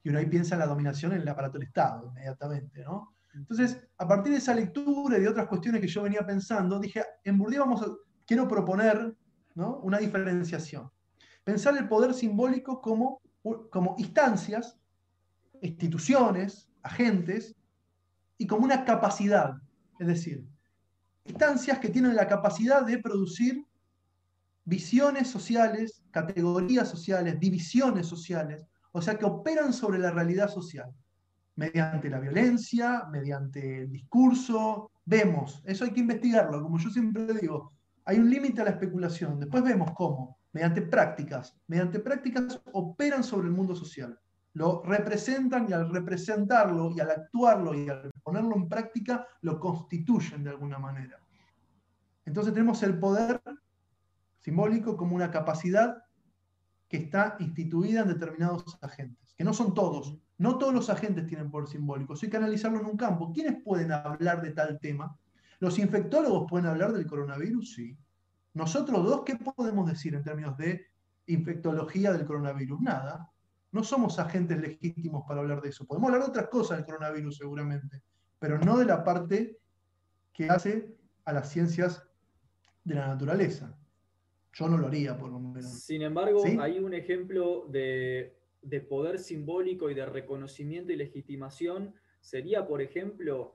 y uno ahí piensa en la dominación en el aparato del Estado inmediatamente, ¿no? Entonces, a partir de esa lectura y de otras cuestiones que yo venía pensando, dije, en Bourdieu vamos a, quiero proponer una diferenciación. Pensar el poder simbólico como, como instancias, instituciones, agentes, y como una capacidad, es decir, instancias que tienen la capacidad de producir visiones sociales, categorías sociales, divisiones sociales, o sea, que operan sobre la realidad social, mediante la violencia, mediante el discurso. Vemos, eso hay que investigarlo, como yo siempre digo, hay un límite a la especulación, después vemos cómo, mediante prácticas, mediante prácticas operan sobre el mundo social, lo representan y al representarlo y al actuarlo y al ponerlo en práctica, lo constituyen de alguna manera. Entonces tenemos el poder simbólico como una capacidad que está instituida en determinados agentes, que no son todos, no todos los agentes tienen poder simbólico, hay que analizarlo en un campo. ¿Quiénes pueden hablar de tal tema? ¿Los infectólogos pueden hablar del coronavirus? Sí. Nosotros dos, ¿qué podemos decir en términos de infectología del coronavirus? Nada. No somos agentes legítimos para hablar de eso. Podemos hablar de otras cosas del coronavirus seguramente, pero no de la parte que hace a las ciencias de la naturaleza. Yo no lo haría, por lo menos. Sin embargo, hay un ejemplo de, poder simbólico y de reconocimiento y legitimación. Sería, por ejemplo,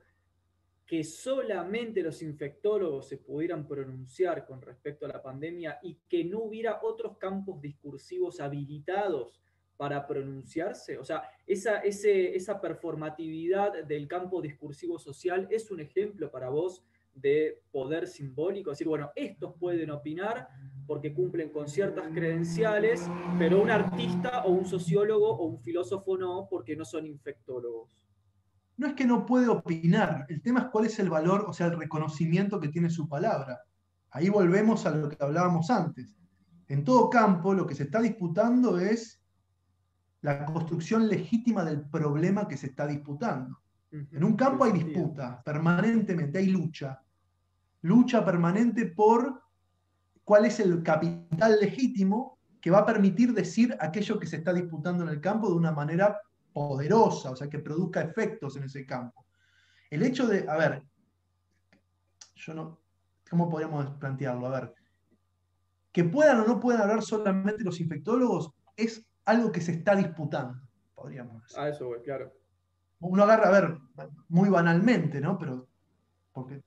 que solamente los infectólogos se pudieran pronunciar con respecto a la pandemia y que no hubiera otros campos discursivos habilitados para pronunciarse? O sea, esa, esa performatividad del campo discursivo social es un ejemplo para vos de poder simbólico, decir, bueno, estos pueden opinar porque cumplen con ciertas credenciales, pero un artista o un sociólogo o un filósofo no, porque no son infectólogos. No es que no puede opinar, el tema es cuál es el valor, o sea, el reconocimiento que tiene su palabra. Ahí volvemos a lo que hablábamos antes. En todo campo lo que se está disputando es la construcción legítima del problema que se está disputando. En un campo hay disputa permanentemente, hay lucha. Lucha permanente por cuál es el capital legítimo que va a permitir decir aquello que se está disputando en el campo de una manera poderosa, o sea, que produzca efectos en ese campo. El hecho de, a ver, yo no, ¿cómo podríamos plantearlo? A ver, que puedan o no puedan hablar solamente los infectólogos es algo que se está disputando, podríamos decir. Ah, eso, claro uno agarra, a ver, muy banalmente, ¿no? Pero porque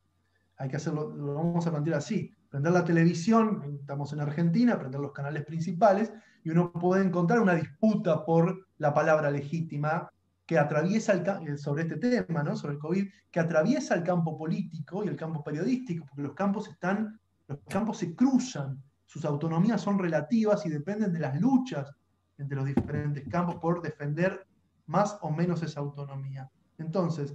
hay que hacerlo, lo vamos a plantear así. Prender la televisión, estamos en Argentina, prender los canales principales, y uno puede encontrar una disputa por la palabra legítima que atraviesa el, eh, sobre este tema, sobre el COVID, que atraviesa el campo político y el campo periodístico, porque los campos están, los campos se cruzan, sus autonomías son relativas y dependen de las luchas entre los diferentes campos por defender más o menos esa autonomía. Entonces,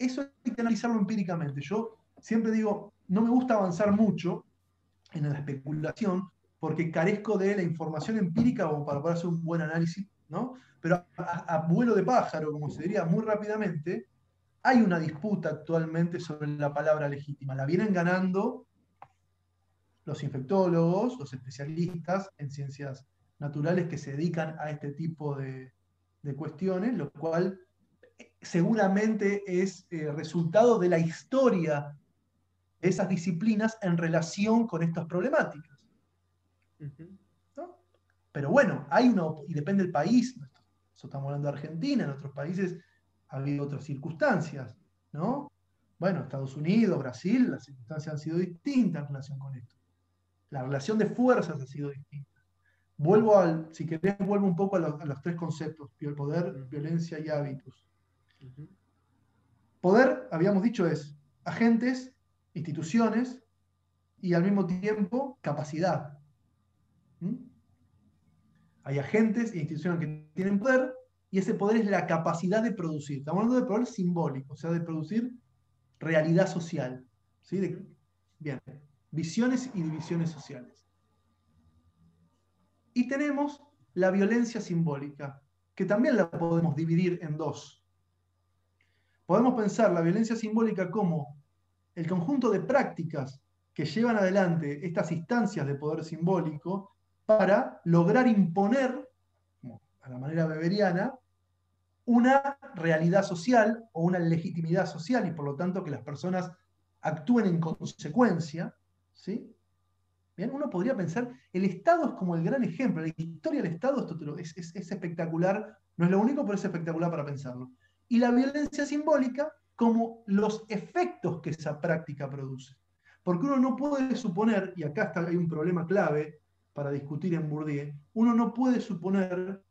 eso hay que analizarlo empíricamente. Yo siempre digo, no me gusta avanzar mucho en la especulación porque carezco de la información empírica como para poder hacer un buen análisis, ¿no? Pero a, vuelo de pájaro, como se diría muy rápidamente, hay una disputa actualmente sobre la palabra legítima. La vienen ganando los infectólogos, los especialistas en ciencias naturales que se dedican a este tipo de, cuestiones, lo cual eh, seguramente es eh, resultado de la historia de esas disciplinas en relación con estas problemáticas. Pero bueno, hay una, y depende del país, estamos hablando de Argentina, en otros países ha habido otras circunstancias, ¿no? Bueno, Estados Unidos, Brasil, las circunstancias han sido distintas en relación con esto. La relación de fuerzas ha sido distinta. Vuelvo al, si querés, vuelvo un poco a los, tres conceptos, poder, violencia y hábitos. Poder, habíamos dicho, es agentes, instituciones y al mismo tiempo capacidad. Hay agentes e instituciones que tienen poder y ese poder es la capacidad de producir. Estamos hablando de poder simbólico, o sea, de producir realidad social. ¿sí? bien, visiones y divisiones sociales. Y tenemos la violencia simbólica, que también la podemos dividir en dos. Podemos pensar la violencia simbólica como el conjunto de prácticas que llevan adelante estas instancias de poder simbólico para lograr imponer, a la manera beberiana, una realidad social o una legitimidad social y por lo tanto que las personas actúen en consecuencia, ¿sí? Bien, uno podría pensar, el Estado es como el gran ejemplo, la historia del Estado es, es, es espectacular, no es lo único, pero es espectacular para pensarlo. Y la violencia simbólica como los efectos que esa práctica produce. Porque uno no puede suponer, y acá está, hay un problema clave para discutir en Bourdieu, uno no puede suponer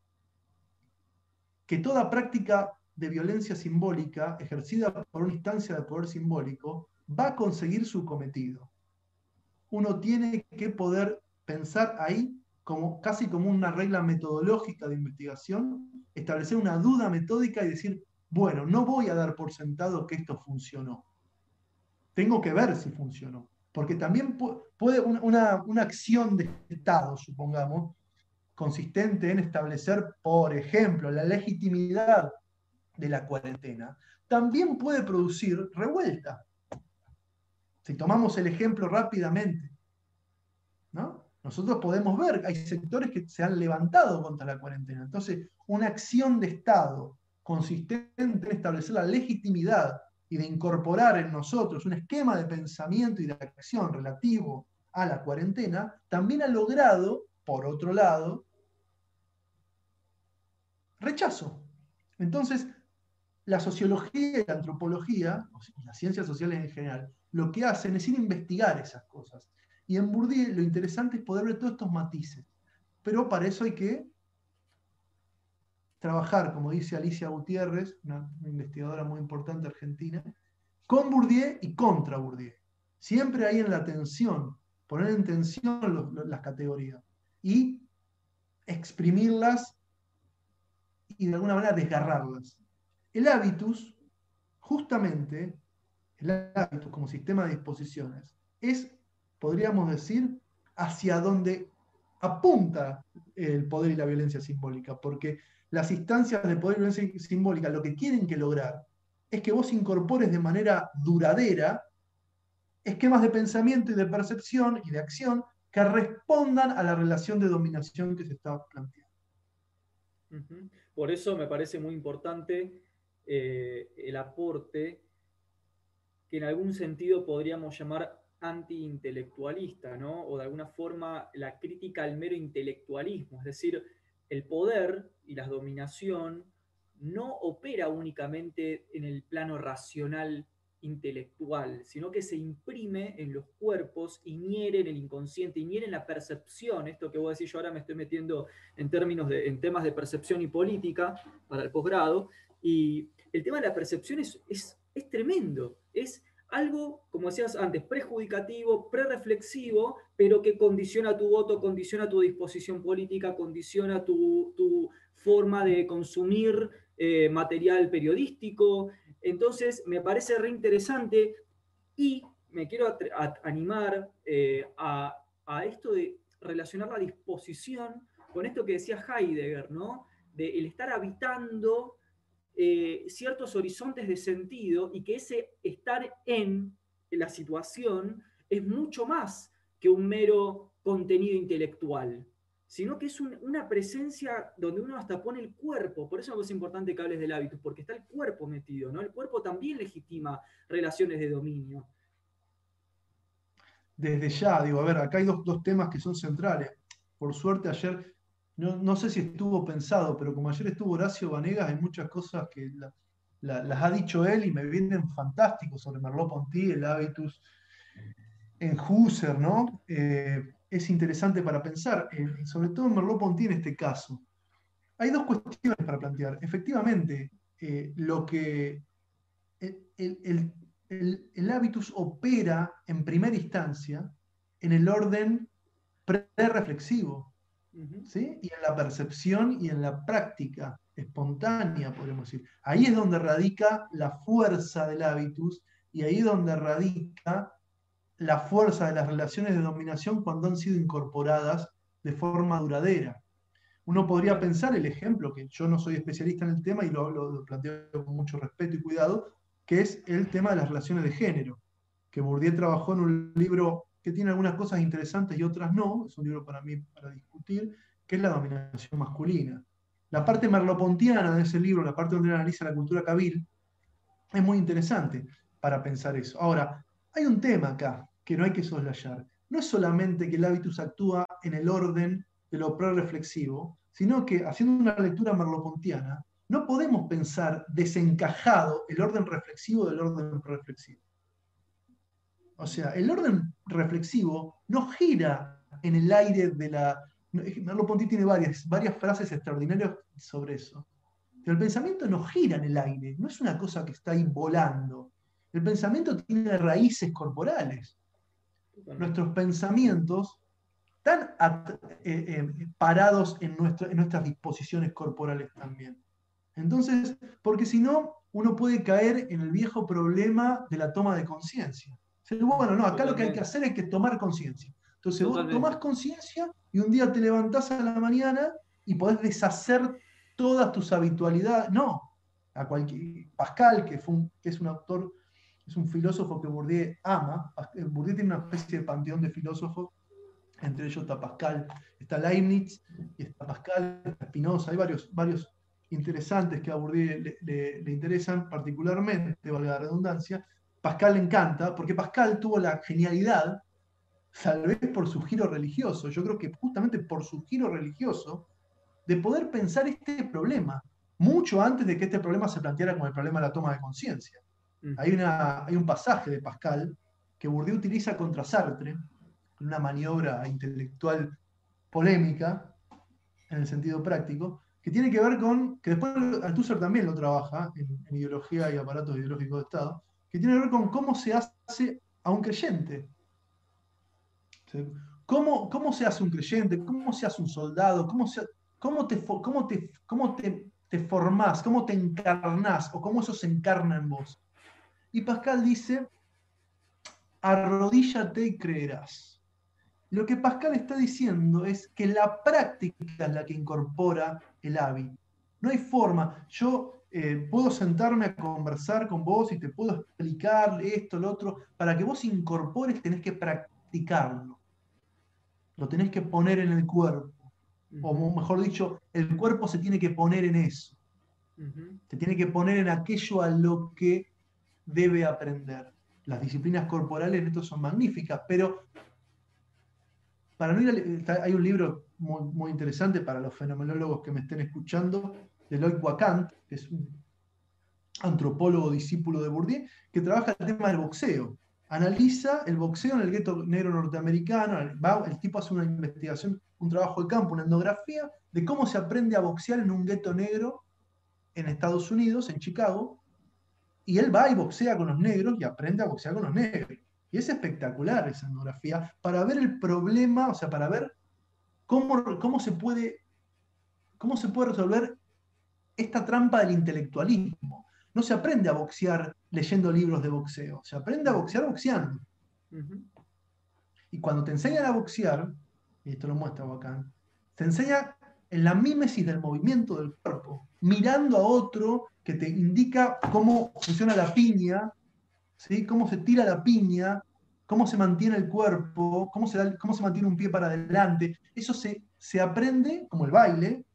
que toda práctica de violencia simbólica ejercida por una instancia de poder simbólico va a conseguir su cometido. Uno tiene que poder pensar ahí como casi como una regla metodológica de investigación, establecer una duda metódica y decir, bueno, no voy a dar por sentado que esto funcionó. Tengo que ver si funcionó. Porque también puede una, una acción de Estado, supongamos, consistente en establecer, por ejemplo, la legitimidad de la cuarentena, también puede producir revuelta. Si tomamos el ejemplo rápidamente, ¿no? nosotros podemos ver, hay sectores que se han levantado contra la cuarentena. Entonces, una acción de Estado consistente en establecer la legitimidad y de incorporar en nosotros un esquema de pensamiento y de acción relativo a la cuarentena, también ha logrado, por otro lado, rechazo. Entonces, la sociología y la antropología, y las ciencias sociales en general, lo que hacen es ir a investigar esas cosas. Y en Bourdieu lo interesante es poder ver todos estos matices. Pero para eso hay que trabajar, como dice Alicia Gutiérrez, una, investigadora muy importante argentina, con Bourdieu y contra Bourdieu. Siempre ahí en la tensión, poner en tensión las categorías y exprimirlas y de alguna manera desgarrarlas. El hábitus, justamente, el hábitus como sistema de disposiciones, es, podríamos decir, hacia donde apunta el poder y la violencia simbólica, porque las instancias de poder y violencia simbólica lo que quieren que lograr es que vos incorpores de manera duradera esquemas de pensamiento y de percepción y de acción que respondan a la relación de dominación que se está planteando. Por eso me parece muy importante eh, el aporte que en algún sentido podríamos llamar anti-intelectualista, ¿no? O de alguna forma la crítica al mero intelectualismo, es decir, el poder y la dominación no opera únicamente en el plano racional intelectual, sino que se imprime en los cuerpos y niere en el inconsciente, y niere en la percepción. Esto que vos decís, yo ahora me estoy metiendo en, términos de, en temas de percepción y política para el posgrado, y el tema de la percepción es, es, es tremendo, es algo, como decías antes, prejudicativo, prereflexivo, pero que condiciona tu voto, condiciona tu disposición política, condiciona tu, forma de consumir eh, material periodístico, entonces, me parece reinteresante y me quiero animar eh, a, esto de relacionar la disposición con esto que decía Heidegger, ¿no? De el estar habitando eh, ciertos horizontes de sentido y que ese estar en la situación es mucho más que un mero contenido intelectual, sino que es una presencia donde uno hasta pone el cuerpo. Por eso es importante que hables del hábito, porque está el cuerpo metido, ¿no? El cuerpo también legitima relaciones de dominio. Desde ya, digo, a ver, acá hay dos, temas que son centrales. Por suerte ayer, no, sé si estuvo pensado, pero como ayer estuvo Horacio Vanegas, hay muchas cosas que las ha dicho él y me vienen fantásticos sobre Merleau-Ponty, el hábitus en Husserl, ¿no? Eh, es interesante para pensar, eh, sobre todo en Merleau-Ponty en este caso. Hay dos cuestiones para plantear. Efectivamente, eh, lo que el, el, hábitus opera en primera instancia en el orden pre-reflexivo, ¿sí? y en la percepción y en la práctica espontánea, podemos decir. Ahí es donde radica la fuerza del hábitus y ahí es donde radica la fuerza de las relaciones de dominación cuando han sido incorporadas de forma duradera. Uno podría pensar el ejemplo, que yo no soy especialista en el tema y lo, lo, planteo con mucho respeto y cuidado, que es el tema de las relaciones de género, que Bourdieu trabajó en un libro que tiene algunas cosas interesantes y otras no, es un libro para mí para discutir, que es la dominación masculina. La parte merlopontiana de ese libro, la parte donde analiza la cultura cabil, es muy interesante para pensar eso. Ahora, hay un tema acá, que no hay que soslayar. No es solamente que el hábitus actúa en el orden de lo pre-reflexivo, sino que haciendo una lectura merlopontiana, no podemos pensar desencajado el orden reflexivo del orden pre-reflexivo. O sea, el orden reflexivo no gira en el aire de la... Merleau-Ponty tiene varias, varias frases extraordinarias sobre eso. Pero el pensamiento no gira en el aire, no es una cosa que está ahí volando. El pensamiento tiene raíces corporales nuestros pensamientos están eh, eh, parados en, en nuestras disposiciones corporales también. Entonces, porque si no, uno puede caer en el viejo problema de la toma de conciencia. Bueno, no, acá lo que hay que hacer es que tomar conciencia. Entonces vos tomás conciencia y un día te levantás a la mañana y podés deshacer todas tus habitualidades. No, a cualquier, Pascal, que, fue que es un autor es un filósofo que Bourdieu ama. Bourdieu tiene una especie de panteón de filósofos, entre ellos está Pascal, está Leibniz, y está Pascal, está Spinoza, hay varios, varios interesantes que a Bourdieu le, interesan particularmente, valga la redundancia. Pascal le encanta, porque Pascal tuvo la genialidad, tal vez por su giro religioso, yo creo que justamente por su giro religioso, de poder pensar este problema, mucho antes de que este problema se planteara como el problema de la toma de conciencia. Hay, una, hay un pasaje de Pascal que Bourdieu utiliza contra Sartre, en una maniobra intelectual polémica, en el sentido práctico, que tiene que ver con, que después Althusser también lo trabaja en, ideología y aparatos ideológicos de Estado, que tiene que ver con cómo se hace a un creyente. ¿Cómo, ¿Cómo, se hace un creyente? ¿Cómo se hace un soldado? ¿Cómo, cómo, te, cómo, te, cómo te, te formás? ¿Cómo te encarnás? ¿O cómo eso se encarna en vos? Y Pascal dice, arrodíllate y creerás. Lo que Pascal está diciendo es que la práctica es la que incorpora el hábito. No hay forma. Yo eh, puedo sentarme a conversar con vos y te puedo explicar esto, lo otro. Para que vos incorpores tenés que practicarlo. Lo tenés que poner en el cuerpo. O mejor dicho, el cuerpo se tiene que poner en eso. Se tiene que poner en aquello a lo que debe aprender. Las disciplinas corporales en esto son magníficas, pero para no ir hay un libro muy, interesante para los fenomenólogos que me estén escuchando, de Lloyd Wacant, que es un antropólogo discípulo de Bourdieu, que trabaja el tema del boxeo. Analiza el boxeo en el gueto negro norteamericano, el tipo hace una investigación, un trabajo de campo, una etnografía de cómo se aprende a boxear en un gueto negro en Estados Unidos, en Chicago, y él va y boxea con los negros y aprende a boxear con los negros. Y es espectacular esa etnografía para ver el problema, o sea, para ver cómo, cómo, se, puede, cómo se puede resolver esta trampa del intelectualismo. No se aprende a boxear leyendo libros de boxeo, se aprende a boxear boxeando. Y cuando te enseñan a boxear, y esto lo muestra Bacán, te enseña en la mímesis del movimiento del cuerpo, mirando a otro que te indica cómo funciona la piña, ¿sí? cómo se tira la piña, cómo se mantiene el cuerpo, cómo se, cómo se mantiene un pie para adelante. Eso se, se aprende, como el baile,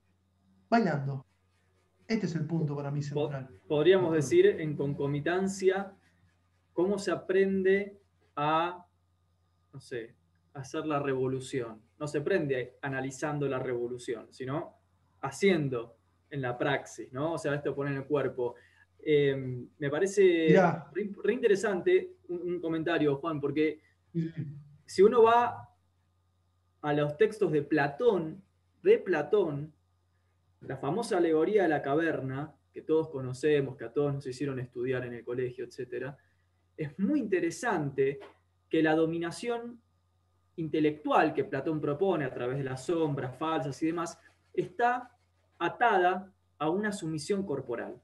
bailando. Este es el punto para mí central. Podríamos decir en concomitancia cómo se aprende a, no sé, hacer la revolución. No se aprende analizando la revolución, sino haciendo en la praxis, ¿no? O sea, esto pone en el cuerpo. Em, me parece re, interesante un, comentario, Juan, porque si uno va a los textos de Platón, de Platón, la famosa alegoría de la caverna, que todos conocemos, que a todos nos hicieron estudiar en el colegio, etc., es muy interesante que la dominación intelectual que Platón propone a través de las sombras falsas y demás, está atada a una sumisión corporal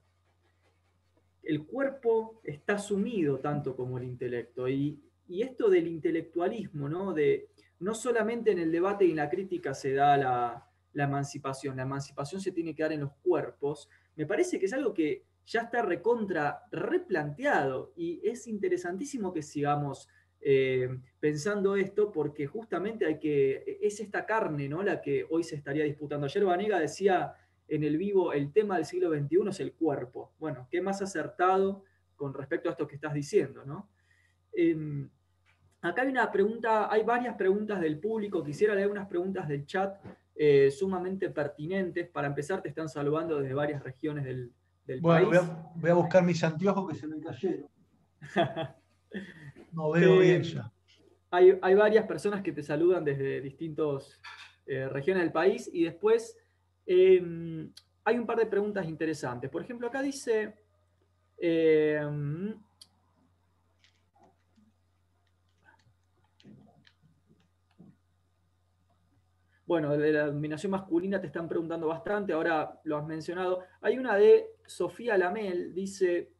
el cuerpo está sumido tanto como el intelecto. Y, esto del intelectualismo, ¿no? De, no solamente en el debate y en la crítica se da la, emancipación, la emancipación se tiene que dar en los cuerpos, me parece que es algo que ya está recontra, replanteado y es interesantísimo que sigamos eh, pensando esto porque justamente hay que, es esta carne, ¿no? La que hoy se estaría disputando. Ayer Vanega decía en el vivo el tema del siglo XXI es el cuerpo. Bueno, ¿qué más acertado con respecto a esto que estás diciendo? ¿no? Em, acá hay una pregunta, hay varias preguntas del público, quisiera leer unas preguntas del chat eh, sumamente pertinentes. Para empezar, te están saludando desde varias regiones del, país. Voy a, voy a, buscar mis anteojos que se me cayeron. no veo bien ya. Hay, varias personas que te saludan desde distintas eh, regiones del país y después Em, hay un par de preguntas interesantes. Por ejemplo, acá dice... bueno, de la dominación masculina te están preguntando bastante, ahora lo has mencionado. Hay una de Sofía Lamel, dice,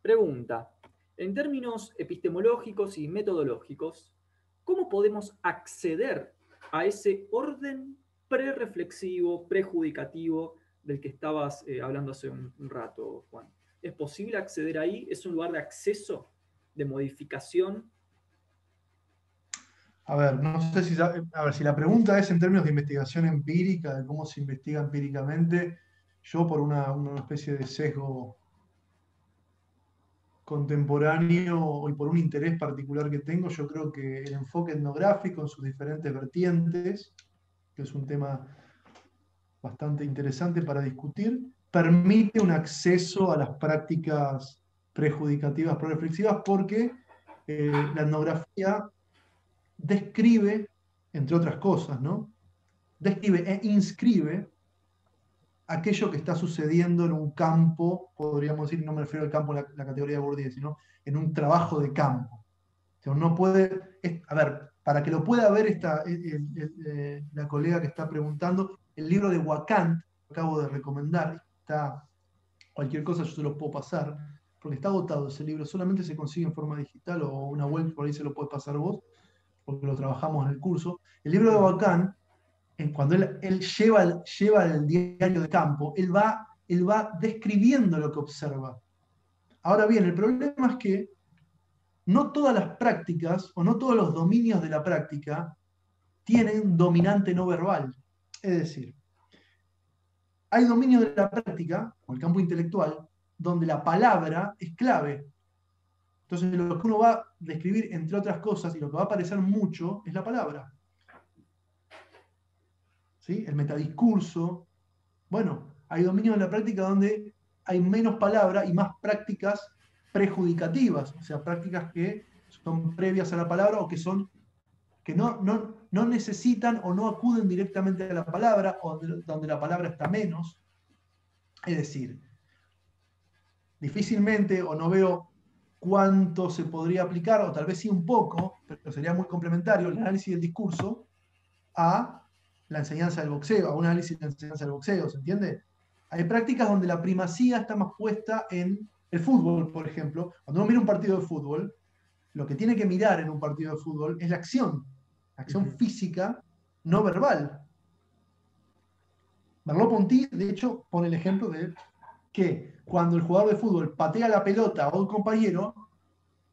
pregunta, en términos epistemológicos y metodológicos, ¿cómo podemos acceder a ese orden pre-reflexivo, prejudicativo del que estabas eh, hablando hace un, rato, Juan. ¿Es posible acceder ahí? ¿Es un lugar de acceso, de modificación? A ver, no sé si, a ver, si la pregunta es en términos de investigación empírica, de cómo se investiga empíricamente, yo por una, una especie de sesgo contemporáneo y por un interés particular que tengo, yo creo que el enfoque etnográfico en sus diferentes vertientes, que es un tema bastante interesante para discutir, permite un acceso a las prácticas prejudicativas, proreflexivas, porque eh, la etnografía describe, entre otras cosas, ¿no? describe e inscribe aquello que está sucediendo en un campo, podríamos decir, no me refiero al campo en la, categoría de Bourdieu, sino en un trabajo de campo. O no puede, a ver, para que lo pueda ver esta, eh, la colega que está preguntando, el libro de Wakant, que acabo de recomendar, está, cualquier cosa yo se lo puedo pasar, porque está agotado ese libro, solamente se consigue en forma digital o una web, por ahí se lo puede pasar vos, porque lo trabajamos en el curso. El libro de Wakant, cuando él, lleva, lleva el diario de campo, él va, él va describiendo lo que observa. Ahora bien, el problema es que no todas las prácticas o no todos los dominios de la práctica tienen dominante no verbal. Es decir, hay dominios de la práctica, o el campo intelectual, donde la palabra es clave. Entonces, lo que uno va a describir, entre otras cosas, y lo que va a aparecer mucho, es la palabra. ¿Sí? El metadiscurso. Bueno, hay dominios de la práctica donde hay menos palabra y más prácticas prejudicativas, o sea, prácticas que son previas a la palabra o que son que no, no, necesitan o no acuden directamente a la palabra o donde la palabra está menos. Es decir, difícilmente o no veo cuánto se podría aplicar, o tal vez sí un poco, pero sería muy complementario el análisis del discurso a la enseñanza del boxeo, a un análisis de la enseñanza del boxeo, ¿se entiende? Hay prácticas donde la primacía está más puesta en el fútbol, por ejemplo, cuando uno mira un partido de fútbol, lo que tiene que mirar en un partido de fútbol es la acción, la acción física, no verbal. Merleau-Ponty, de hecho, pone el ejemplo de que cuando el jugador de fútbol patea la pelota a un compañero,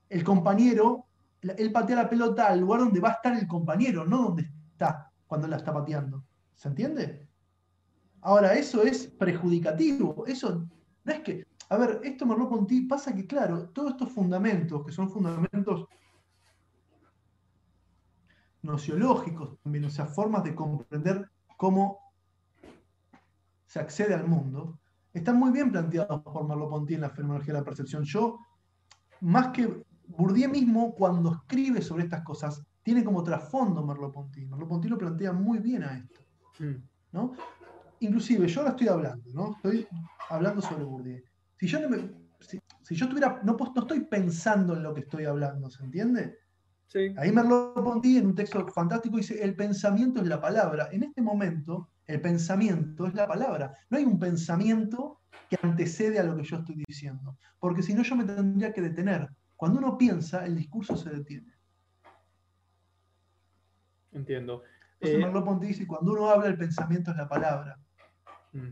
el compañero, él patea la pelota al lugar donde va a estar el compañero, no donde está cuando la está pateando. ¿Se entiende? Ahora, eso es prejudicativo. Eso no es que. A ver, esto Merleau-Ponty pasa que, claro, todos estos fundamentos, que son fundamentos nociológicos también, o sea, formas de comprender cómo se accede al mundo, están muy bien planteados por Merleau-Ponty en la fenomenología de la percepción. Yo, más que Bourdieu mismo, cuando escribe sobre estas cosas, tiene como trasfondo Merleau-Ponty. Merleau-Ponty lo plantea muy bien a esto. ¿no? Inclusive, yo ahora estoy hablando, ¿no? Estoy hablando sobre Bourdieu. Si yo no me, si, yo estuviera, no, no estoy pensando en lo que estoy hablando, ¿se entiende? Ahí Merleau-Ponty en un texto fantástico dice, el pensamiento es la palabra. En este momento, el pensamiento es la palabra. No hay un pensamiento que antecede a lo que yo estoy diciendo, porque si no yo me tendría que detener. Cuando uno piensa, el discurso se detiene. Entiendo. Entonces eh, Merleau-Ponty dice, cuando uno habla, el pensamiento es la palabra. Mm.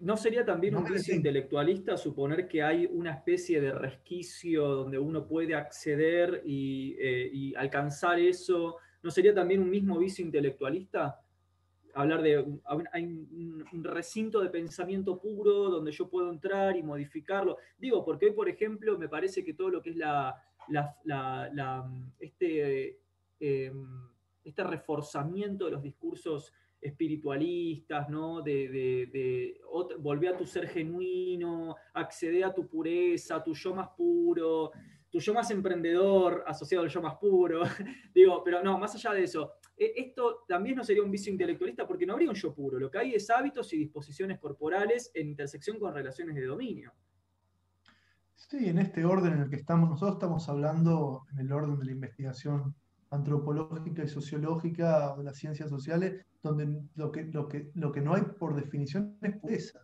¿No sería también un vicio intelectualista suponer que hay una especie de resquicio donde uno puede acceder eh, y, alcanzar eso? ¿No sería también un mismo vicio intelectualista? Hablar de hay un, recinto de pensamiento puro donde yo puedo entrar y modificarlo. Digo, porque hoy, por ejemplo, me parece que todo lo que es la, este, em, este reforzamiento de los discursos espiritualistas, ¿no? De, de, a tu ser genuino, acceder a tu pureza, tu yo más puro, tu yo más emprendedor asociado al yo más puro. Digo, pero no, más allá de eso, esto también no sería un vicio intelectualista porque no habría un yo puro. Lo que hay es hábitos y disposiciones corporales en intersección con relaciones de dominio. Sí, en este orden en el que estamos, nosotros estamos hablando en el orden de la investigación antropológica y sociológica de las ciencias sociales, donde lo que, lo que, lo que no hay por definición es pureza.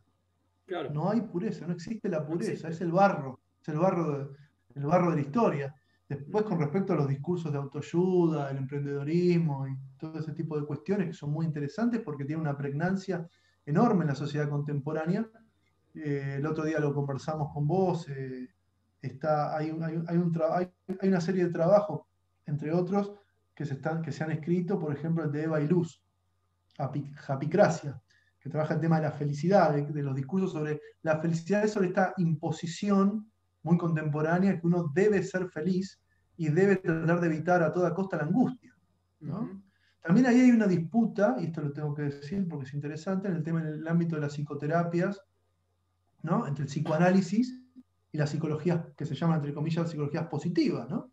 Claro. No hay pureza, no existe la pureza, es el barro, es el barro, de, el barro de la historia. Después, con respecto a los discursos de autoayuda, el emprendedorismo y todo ese tipo de cuestiones que son muy interesantes porque tienen una pregnancia enorme en la sociedad contemporánea. Eh, el otro día lo conversamos con vos. Eh, está, hay, hay, hay, un hay, una serie de trabajos entre otros, que se, están, que se han escrito, por ejemplo, el de Eva y Luz, Japicracia, que trabaja el tema de la felicidad, de, los discursos sobre la felicidad, sobre esta imposición muy contemporánea que uno debe ser feliz y debe tratar de evitar a toda costa la angustia. También ahí hay una disputa, y esto lo tengo que decir porque es interesante, en el tema en el ámbito de las psicoterapias, ¿no? entre el psicoanálisis y la psicología que se llama, entre comillas, psicologías positivas. ¿no?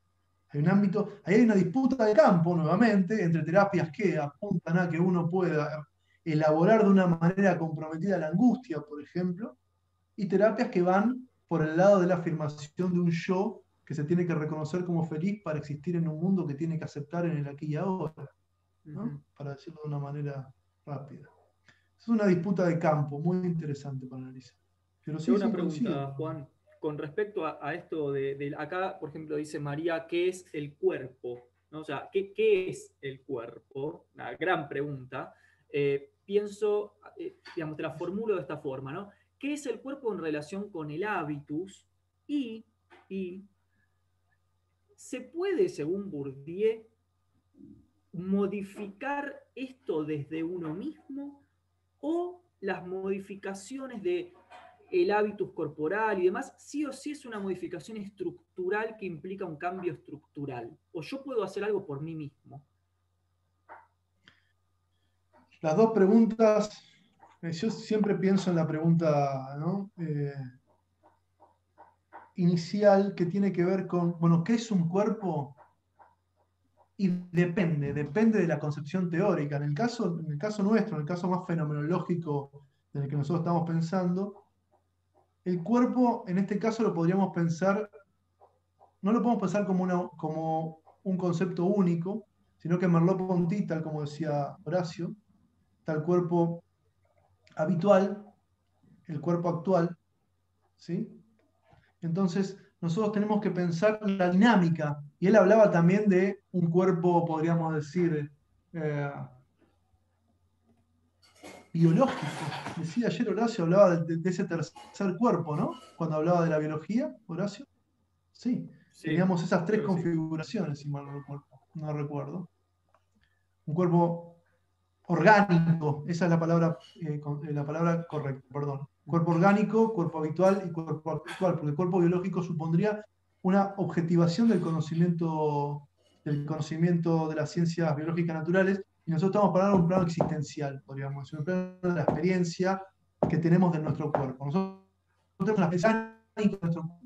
Hay un ámbito, ahí hay una disputa de campo nuevamente entre terapias que apuntan a que uno pueda elaborar de una manera comprometida la angustia, por ejemplo, y terapias que van por el lado de la afirmación de un yo que se tiene que reconocer como feliz para existir en un mundo que tiene que aceptar en el aquí y ahora, para decirlo de una manera rápida. Es una disputa de campo muy interesante para analizar. Pero sí, una pregunta, Juan con respecto a, esto de, acá, por ejemplo, dice María, ¿qué es el cuerpo? ¿No? O sea, ¿qué, es el cuerpo? Una gran pregunta. Eh, pienso, eh, digamos, te la formulo de esta forma, ¿no? ¿Qué es el cuerpo en relación con el hábitus? Y, y ¿se puede, según Bourdieu, modificar esto desde uno mismo? ¿O las modificaciones de el hábitus corporal y demás, sí o sí es una modificación estructural que implica un cambio estructural. O yo puedo hacer algo por mí mismo. Las dos preguntas, yo siempre pienso en la pregunta eh, inicial que tiene que ver con, bueno, ¿qué es un cuerpo? Y depende, depende de la concepción teórica. En el caso, en el caso nuestro, en el caso más fenomenológico en el que nosotros estamos pensando, el cuerpo, en este caso, lo podríamos pensar, no lo podemos pensar como, como un concepto único, sino que Merleau-Ponty, tal como decía Horacio, el cuerpo habitual, el cuerpo actual, ¿sí? Entonces, nosotros tenemos que pensar la dinámica, y él hablaba también de un cuerpo, podríamos decir, eh, biológico. Decía ayer Horacio, hablaba de, ese tercer cuerpo, ¿no? Cuando hablaba de la biología, Horacio. Sí, teníamos esas tres configuraciones, si mal no recuerdo. No recuerdo. Un cuerpo orgánico, esa es la palabra, eh, eh, la palabra correcta, perdón. Cuerpo orgánico, cuerpo habitual y cuerpo actual, porque el cuerpo biológico supondría una objetivación del conocimiento, del conocimiento de las ciencias biológicas naturales, y nosotros estamos hablando de un plano existencial, podríamos decir, un plano de la experiencia que tenemos de nuestro cuerpo. Nosotros tenemos una experiencia de nuestro cuerpo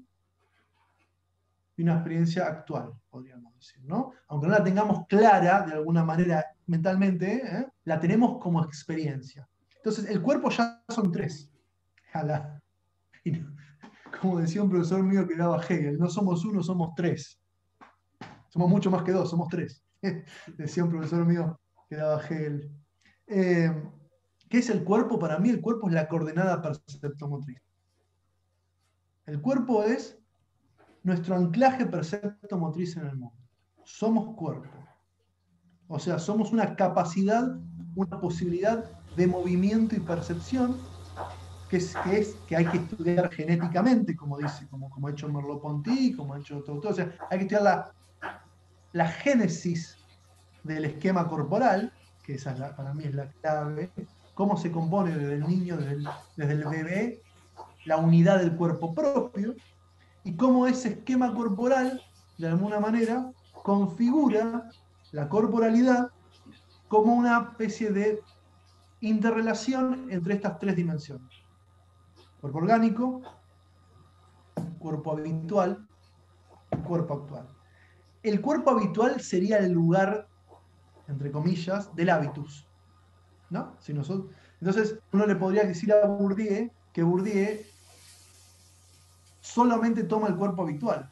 y una experiencia actual, podríamos decir, ¿no? Aunque no la tengamos clara de alguna manera mentalmente, ¿eh? la tenemos como experiencia. Entonces, el cuerpo ya son tres. como decía un profesor mío que daba Hegel, no somos uno, somos tres. Somos mucho más que dos, somos tres. decía un profesor mío que daba Hegel. Eh, ¿Qué es el cuerpo? Para mí el cuerpo es la coordenada perceptomotriz. El cuerpo es nuestro anclaje perceptomotriz en el mundo. Somos cuerpo. O sea, somos una capacidad, una posibilidad de movimiento y percepción que es, que hay que estudiar genéticamente, como dice, como, como ha hecho Merleau-Ponty, como ha hecho todo, O sea, hay que estudiar la, la génesis del esquema corporal, que esa para mí es la clave, cómo se compone desde el niño, desde el, desde el bebé, la unidad del cuerpo propio, y cómo ese esquema corporal, de alguna manera, configura la corporalidad como una especie de interrelación entre estas tres dimensiones. Cuerpo orgánico, cuerpo habitual, cuerpo actual. El cuerpo habitual sería el lugar, entre comillas, del hábitus. ¿no? Si nosotros, entonces, uno le podría decir a Bourdieu que Bourdieu solamente toma el cuerpo habitual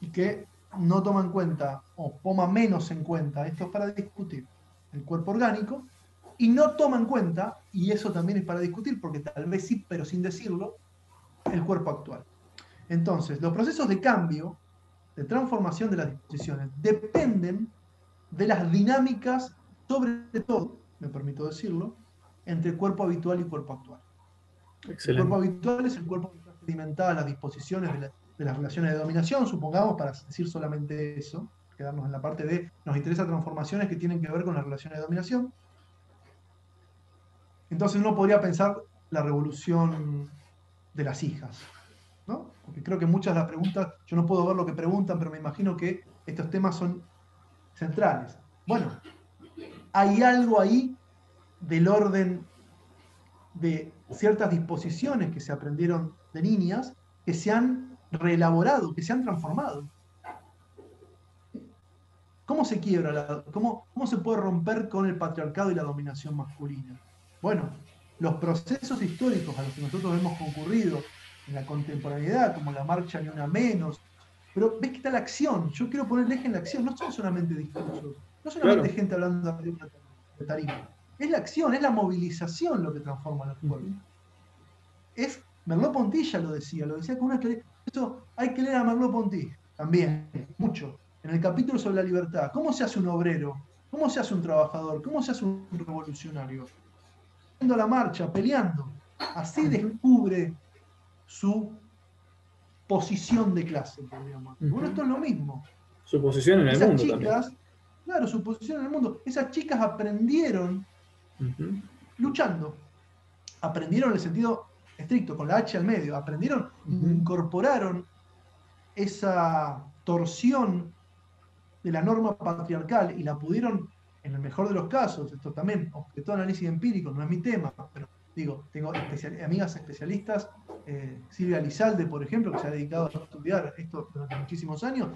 y que no toma en cuenta o toma menos en cuenta, esto es para discutir, el cuerpo orgánico y no toma en cuenta, y eso también es para discutir, porque tal vez sí, pero sin decirlo, el cuerpo actual. Entonces, los procesos de cambio, de transformación de las disposiciones, dependen de las dinámicas, sobre todo, me permito decirlo, entre cuerpo habitual y cuerpo actual. El cuerpo habitual es el cuerpo que experimenta las disposiciones de, de las relaciones de dominación, supongamos, para decir solamente eso, quedarnos en la parte de, nos interesa transformaciones que tienen que ver con las relaciones de dominación. Entonces uno podría pensar la revolución de las hijas, ¿no? Porque creo que muchas de las preguntas, yo no puedo ver lo que preguntan, pero me imagino que estos temas son centrales. Bueno, hay algo ahí del orden de ciertas disposiciones que se aprendieron de niñas que se han reelaborado, que se han transformado. ¿Cómo se quiebra? La, cómo, ¿Cómo se puede romper con el patriarcado y la dominación masculina? Bueno, los procesos históricos a los que nosotros hemos concurrido en la contemporaneidad, como la marcha Ni Una Menos, pero ves que está la acción. Yo quiero poner el eje en la acción, no son solamente discursos, no solamente gente hablando de una tarima. Es la acción, es la movilización lo que transforma los pueblos. Es, Merleau-Ponty ya lo decía, lo decía con una claridad. Esto hay que leer a Merleau-Ponty también, mucho. En el capítulo sobre la libertad, ¿cómo se hace un obrero? ¿Cómo se hace un trabajador? ¿Cómo se hace un revolucionario? la marcha, peleando. Así descubre su posición de clase, Bueno, esto es lo mismo. Su posición en el mundo. Chicas, Claro, su posición en el mundo. Esas chicas aprendieron luchando. Aprendieron en el sentido estricto, con la H al medio. Aprendieron, incorporaron esa torsión de la norma patriarcal y la pudieron en el mejor de los casos, esto también, de todo análisis empírico, no es mi tema, pero digo, tengo amigas especialistas, eh, Silvia Lizalde, por ejemplo, que se ha dedicado a estudiar esto durante muchísimos años.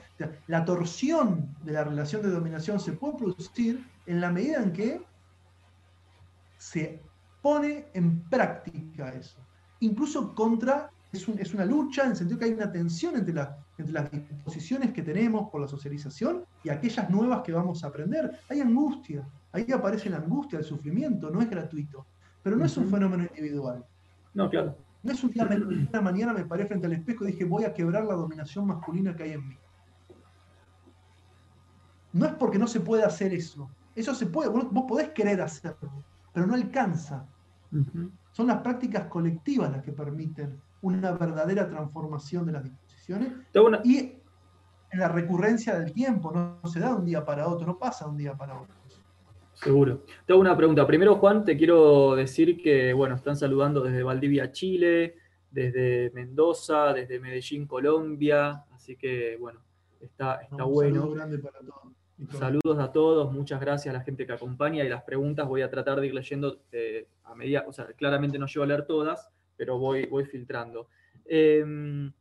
la torsión de la relación de dominación se puede producir en la medida en que se pone en práctica eso. Incluso contra, es, es una lucha en el sentido que hay una tensión entre la entre las disposiciones que tenemos por la socialización y aquellas nuevas que vamos a aprender. Hay angustia, ahí aparece la angustia, el sufrimiento, no es gratuito, pero no es un fenómeno individual. No, claro. No es un día, una mañana me paré frente al espejo y dije, voy a quebrar la dominación masculina que hay en mí. No es porque no se pueda hacer eso. Eso se puede, vos podés querer hacerlo, pero no alcanza. Son las prácticas colectivas las que permiten una verdadera transformación de las disposiciones y en la recurrencia del tiempo, no, se da de un día para otro, no pasa de un día para otro. Seguro. Te hago una pregunta. Primero, Juan, te quiero decir que, bueno, están saludando desde Valdivia, Chile, desde Mendoza, desde Medellín, Colombia. Así que, bueno, está, está bueno. Saludo grande para todos. Saludos a todos, muchas gracias a la gente que acompaña y las preguntas voy a tratar de ir leyendo eh, a medida, o sea, claramente no llevo a leer todas, pero voy, voy filtrando. Em,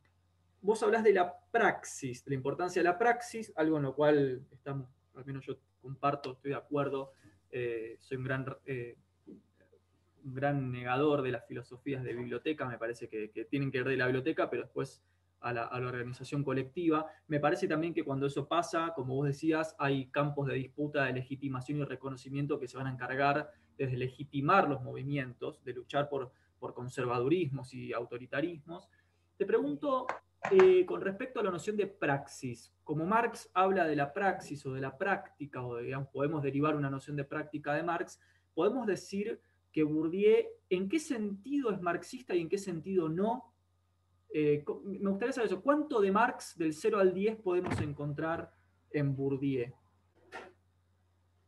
vos hablas de la praxis, de la importancia de la praxis, algo en lo cual estamos, al menos yo comparto, estoy de acuerdo, eh, soy un gran, eh, un gran negador de las filosofías de biblioteca, me parece que, que tienen que ver de la biblioteca, pero después a la, organización colectiva. Me parece también que cuando eso pasa, como vos decías, hay campos de disputa de legitimación y reconocimiento que se van a encargar desde legitimar los movimientos, de luchar por, por conservadurismos y autoritarismos. Te pregunto, eh, con respecto a la noción de praxis, como Marx habla de la praxis o de la práctica, o podemos derivar una noción de práctica de Marx, podemos decir que Bourdieu, ¿en qué sentido es marxista y en qué sentido no? Eh, me gustaría saber eso. ¿Cuánto de Marx del 0 al 10 podemos encontrar en Bourdieu?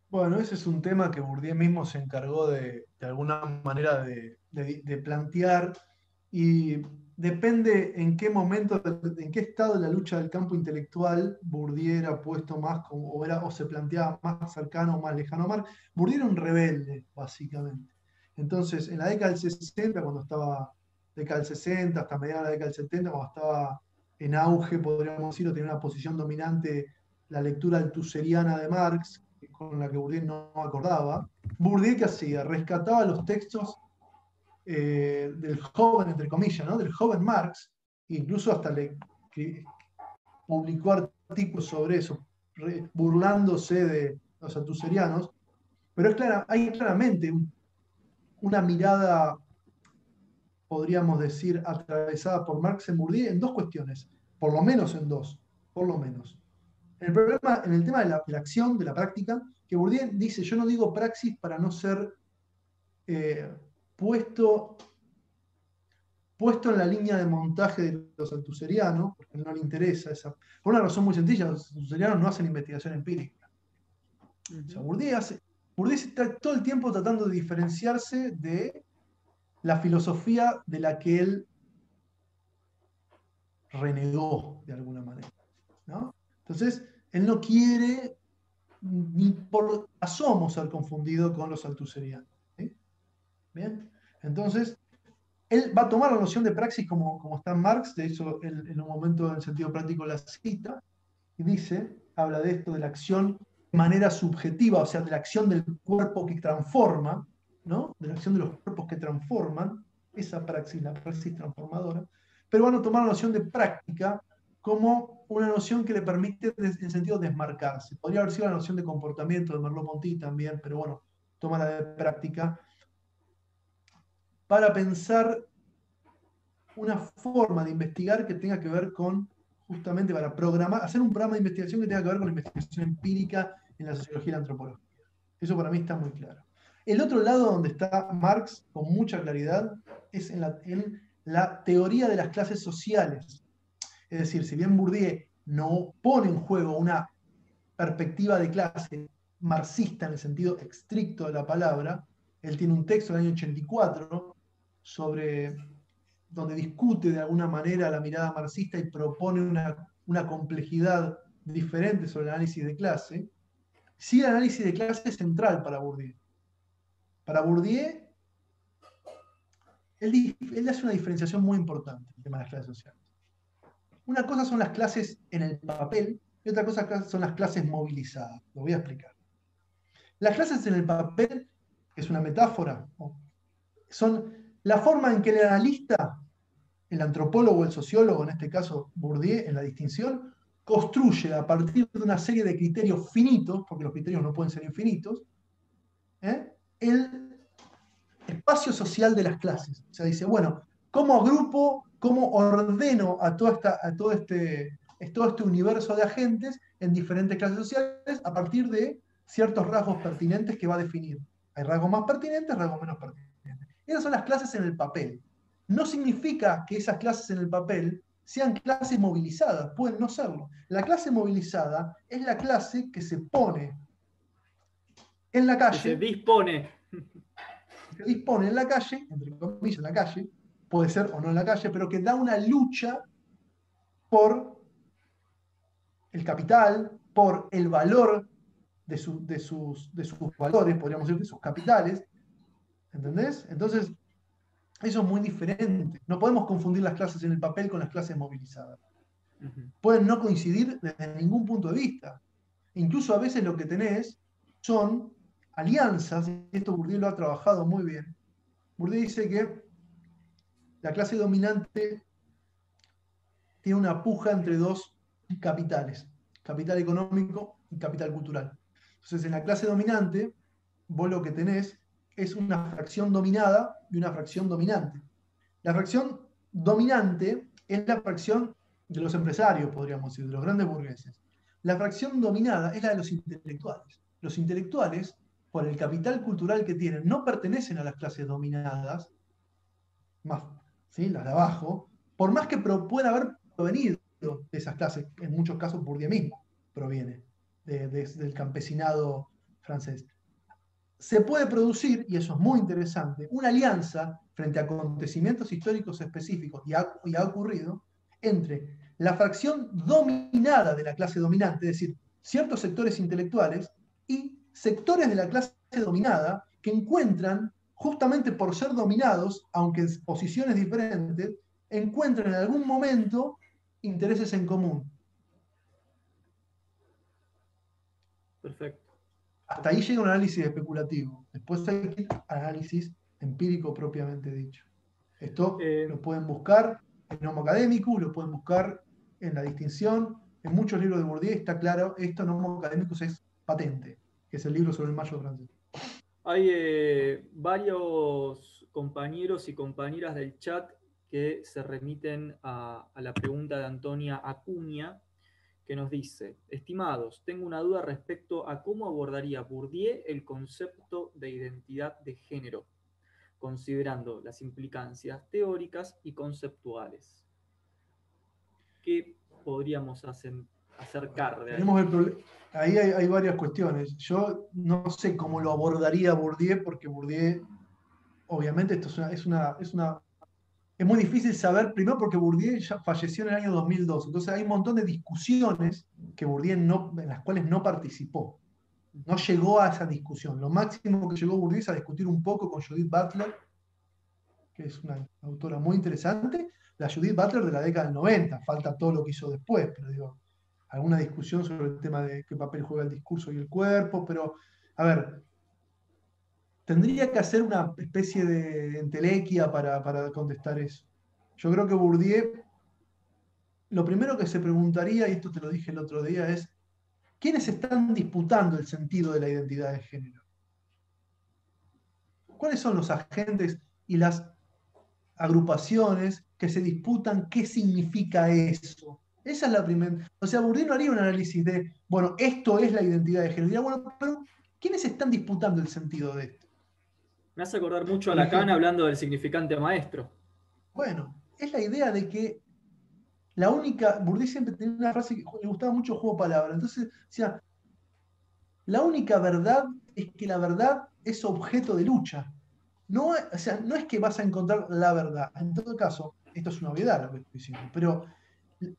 Bueno, ese es un tema que Bourdieu mismo se encargó de, de alguna manera de, plantear y depende en qué momento, en qué estado de la lucha del campo intelectual Bourdieu era puesto más o, o se planteaba más cercano o más lejano a Marx. Bourdieu era un rebelde, básicamente. Entonces, en la década del 60, cuando estaba década del 60 hasta mediados de la década del 70, cuando estaba en auge, podríamos decirlo, tenía una posición dominante la lectura altuseriana de Marx, con la que Bourdieu no acordaba. Bourdieu, ¿qué hacía? Rescataba los textos eh, del joven, entre comillas, ¿no? del joven Marx, incluso hasta le publicó artículos sobre eso, burlándose de los altuserianos, pero es clara, hay claramente una mirada podríamos decir, atravesada por Marx en Bourdieu en dos cuestiones, por lo menos en dos, por lo menos. El problema, en el tema de la, acción, de la práctica, que Bourdieu dice, yo no digo praxis para no ser eh, puesto, puesto en la línea de montaje de los altuserianos, porque no le interesa esa. Por una razón muy sencilla, los altuserianos no hacen investigación empírica. O sea, Bourdieu, hace, Bourdieu está todo el tiempo tratando de diferenciarse de la filosofía de la que él renegó de alguna manera. Entonces, él no quiere ni por asomo ser confundido con los altuserianos. Bien, entonces, él va a tomar la noción de praxis como, como está Marx, de hecho, en un momento en sentido práctico la cita, y dice, habla de esto, de la acción de manera subjetiva, o sea, de la acción del cuerpo que transforma, de la acción de los cuerpos que transforman, esa praxis, la praxis transformadora, pero van a tomar la noción de práctica como una noción que le permite en sentido desmarcarse. Podría haber sido la noción de comportamiento de Merleau-Ponty también, pero bueno, toma la de práctica para pensar una forma de investigar que tenga que ver con, justamente para programar, hacer un programa de investigación que tenga que ver con la investigación empírica en la sociología y la antropología. Eso para mí está muy claro. El otro lado donde está Marx con mucha claridad es en la, teoría de las clases sociales. Es decir, si bien Bourdieu no pone en juego una perspectiva de clase marxista en el sentido estricto de la palabra, él tiene un texto del año 84 sobre donde discute de alguna manera la mirada marxista y propone una, una complejidad diferente sobre el análisis de clase, sí el análisis de clase es central para Bourdieu. Para Bourdieu, él, hace una diferenciación muy importante en el tema de las clases sociales. Una cosa son las clases en el papel y otra cosa son las clases movilizadas. Lo voy a explicar. Las clases en el papel, que es una metáfora, son la forma en que el analista, el antropólogo, el sociólogo, en este caso Bourdieu, en la distinción, construye a partir de una serie de criterios finitos, porque los criterios no pueden ser infinitos, ¿eh? El espacio social de las clases. O sea, dice, bueno, ¿cómo agrupo, cómo ordeno a, toda esta, a todo, este, todo este universo de agentes en diferentes clases sociales a partir de ciertos rasgos pertinentes que va a definir? Hay rasgos más pertinentes, rasgos menos pertinentes. Esas son las clases en el papel. No significa que esas clases en el papel sean clases movilizadas, pueden no serlo. La clase movilizada es la clase que se pone en la calle. se dispone. Se dispone en la calle, entre comillas, en la calle, puede ser o no en la calle, pero que da una lucha por el capital, por el valor de, de, sus, de sus valores, podríamos decir, de sus capitales. ¿Entendés? Entonces, eso es muy diferente. No podemos confundir las clases en el papel con las clases movilizadas. Pueden no coincidir desde ningún punto de vista. Incluso a veces lo que tenés son alianzas, esto Bourdieu lo ha trabajado muy bien. Bourdieu dice que la clase dominante tiene una puja entre dos capitales, capital económico y capital cultural. Entonces, en la clase dominante, vos lo que tenés es una fracción dominada y una fracción dominante. La fracción dominante es la fracción de los empresarios, podríamos decir, de los grandes burgueses. La fracción dominada es la de los intelectuales. Los intelectuales, por el capital cultural que tienen, no pertenecen a las clases dominadas, más las de abajo, por más que pueda haber provenido de esas clases, en muchos casos Bourdieu mismo proviene del campesinado francés. Se puede producir, y eso es muy interesante, una alianza frente a acontecimientos históricos específicos, y ha, ocurrido, entre la fracción dominada de la clase dominante, es decir, ciertos sectores intelectuales, y sectores de la clase dominada que encuentran, justamente por ser dominados, aunque en posiciones diferentes, encuentran en algún momento intereses en común. Perfecto. Hasta ahí llega un análisis especulativo. Después hay análisis empírico propiamente dicho. Esto eh, lo pueden buscar en Homo Academicus, lo pueden buscar en la distinción. En muchos libros de Bourdieu está claro, esto en Homo Academicus es patente, que es el libro sobre el mayo francés. Hay eh, varios compañeros y compañeras del chat que se remiten a, a la pregunta de Antonia Acuña, que nos dice, estimados, tengo una duda respecto a cómo abordaría Bourdieu el concepto de identidad de género, considerando las implicancias teóricas y conceptuales. ¿Qué podríamos hacer, acercar de ahí? ahí hay, varias cuestiones. Yo no sé cómo lo abordaría Bourdieu, porque Bourdieu, obviamente, esto es una, es una es muy difícil saber, primero porque Bourdieu ya falleció en el año 2002, entonces hay un montón de discusiones que Bourdieu no, en las cuales no participó. No llegó a esa discusión. Lo máximo que llegó Bourdieu es a discutir un poco con Judith Butler, que es una autora muy interesante, la Judith Butler de la década del 90, falta todo lo que hizo después, pero digo, alguna discusión sobre el tema de qué papel juega el discurso y el cuerpo, pero a ver, tendría que hacer una especie de entelequia para, contestar eso. Yo creo que Bourdieu, lo primero que se preguntaría, y esto te lo dije el otro día, es, ¿quiénes están disputando el sentido de la identidad de género? ¿Cuáles son los agentes y las agrupaciones que se disputan qué significa eso? Esa es la primera. O sea, Bourdieu no haría un análisis de, bueno, esto es la identidad de género. Diría, bueno, pero ¿quiénes están disputando el sentido de esto? Me hace acordar mucho a Lacan hablando del significante maestro. Bueno, es la idea de que la única. Bourdieu siempre tenía una frase que le gustaba mucho el juego de palabras. Entonces, decía: la única verdad es que la verdad es objeto de lucha. No, o sea, no es que vas a encontrar la verdad. En todo caso, esto es una obviedad lo que estoy diciendo, pero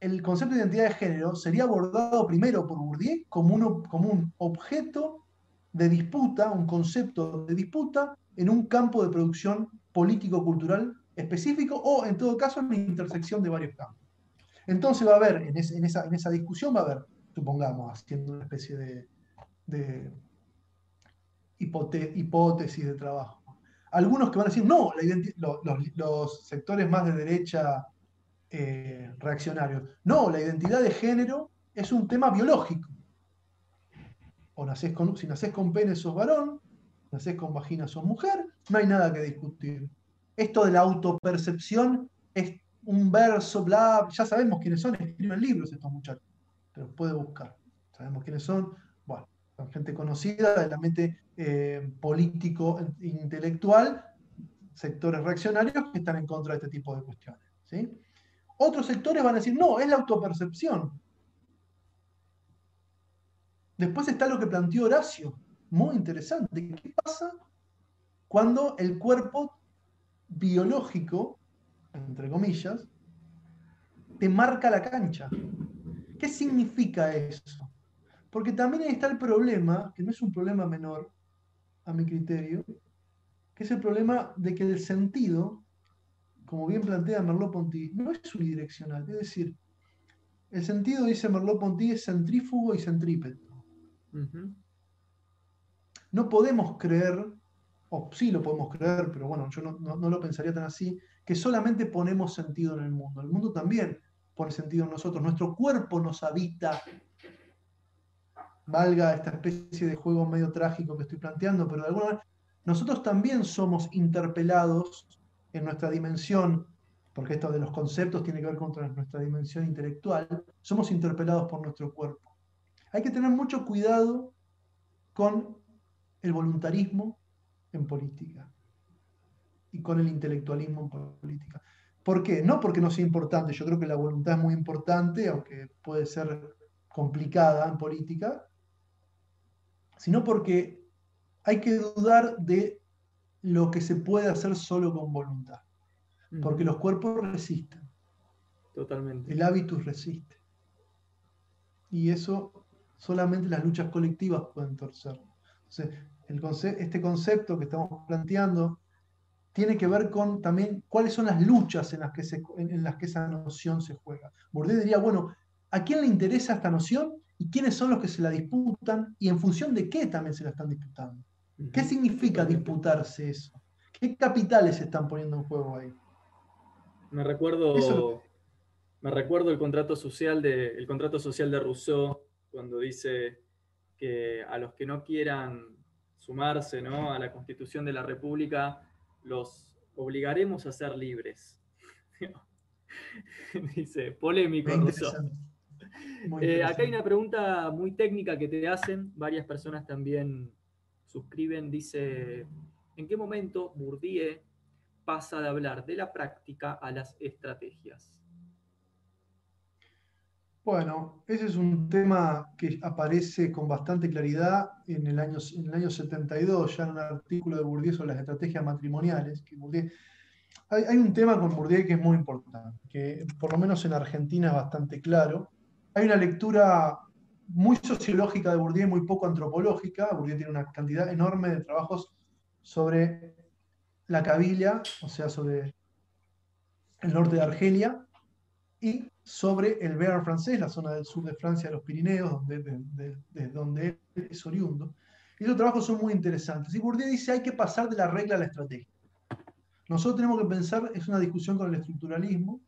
el concepto de identidad de género sería abordado primero por Bourdieu como, uno, como un objeto de disputa, un concepto de disputa en un campo de producción político-cultural específico o, en todo caso, en la intersección de varios campos. Entonces va a haber, en, esa, discusión va a haber, supongamos, haciendo una especie de, hipótesis de trabajo. Algunos que van a decir, no, los, sectores más de derecha eh, reaccionarios, no, la identidad de género es un tema biológico. Si nacés con pene sos varón, nacés con vagina, sos mujer, no hay nada que discutir. Esto de la autopercepción es un verso, bla, ya sabemos quiénes son, escriben libros estos muchachos, pero puede buscar. Sabemos quiénes son, bueno, son gente conocida, la mente eh, político, intelectual, sectores reaccionarios que están en contra de este tipo de cuestiones. ¿sí? Otros sectores van a decir, no, es la autopercepción. Después está lo que planteó Horacio, muy interesante. ¿Qué pasa cuando el cuerpo biológico, entre comillas, te marca la cancha? ¿Qué significa eso? Porque también está el problema, que no es un problema menor, a mi criterio, que es el problema de que el sentido, como bien plantea Merleau-Ponty, no es unidireccional. Es decir, el sentido, dice Merleau-Ponty, es centrífugo y centrípeto. No podemos creer, o sí lo podemos creer, pero bueno, yo no, lo pensaría tan así, que solamente ponemos sentido en el mundo. El mundo también pone sentido en nosotros. Nuestro cuerpo nos habita. Valga esta especie de juego medio trágico que estoy planteando, pero de alguna manera nosotros también somos interpelados en nuestra dimensión, porque esto de los conceptos tiene que ver con nuestra dimensión intelectual, somos interpelados por nuestro cuerpo. Hay que tener mucho cuidado con el voluntarismo en política y con el intelectualismo en política. ¿Por qué? No porque no sea importante, yo creo que la voluntad es muy importante, aunque puede ser complicada en política, sino porque hay que dudar de lo que se puede hacer solo con voluntad, porque los cuerpos resisten. Totalmente. El hábitus resiste. Y eso solamente las luchas colectivas pueden torcer. Entonces, este concepto que estamos planteando tiene que ver con también cuáles son las luchas en las que, en, las que esa noción se juega. Bourdieu diría, bueno, ¿a quién le interesa esta noción y quiénes son los que se la disputan y en función de qué también se la están disputando? ¿Qué significa disputarse eso? ¿Qué capitales se están poniendo en juego ahí? Me recuerdo, me recuerdo el contrato social de, el contrato social de Rousseau cuando dice que a los que no quieran sumarse ¿no? a la constitución de la República, los obligaremos a ser libres. dice, polémico. Eh, acá hay una pregunta muy técnica que te hacen, varias personas también suscriben, dice, ¿en qué momento Bourdieu pasa de hablar de la práctica a las estrategias? Bueno, ese es un tema que aparece con bastante claridad en el año, en el año 72, ya en un artículo de Bourdieu sobre las estrategias matrimoniales. Que hay, hay, un tema con Bourdieu que es muy importante, que por lo menos en Argentina es bastante claro. Hay una lectura muy sociológica de Bourdieu muy poco antropológica. Bourdieu tiene una cantidad enorme de trabajos sobre la Cabilia, o sea, sobre el norte de Argelia, y sobre el Béarn francés, la zona del sur de Francia, los Pirineos, donde, de, donde él es oriundo. Y esos trabajos son muy interesantes. Y Bourdieu dice hay que pasar de la regla a la estrategia. Nosotros tenemos que pensar, es una discusión con el estructuralismo,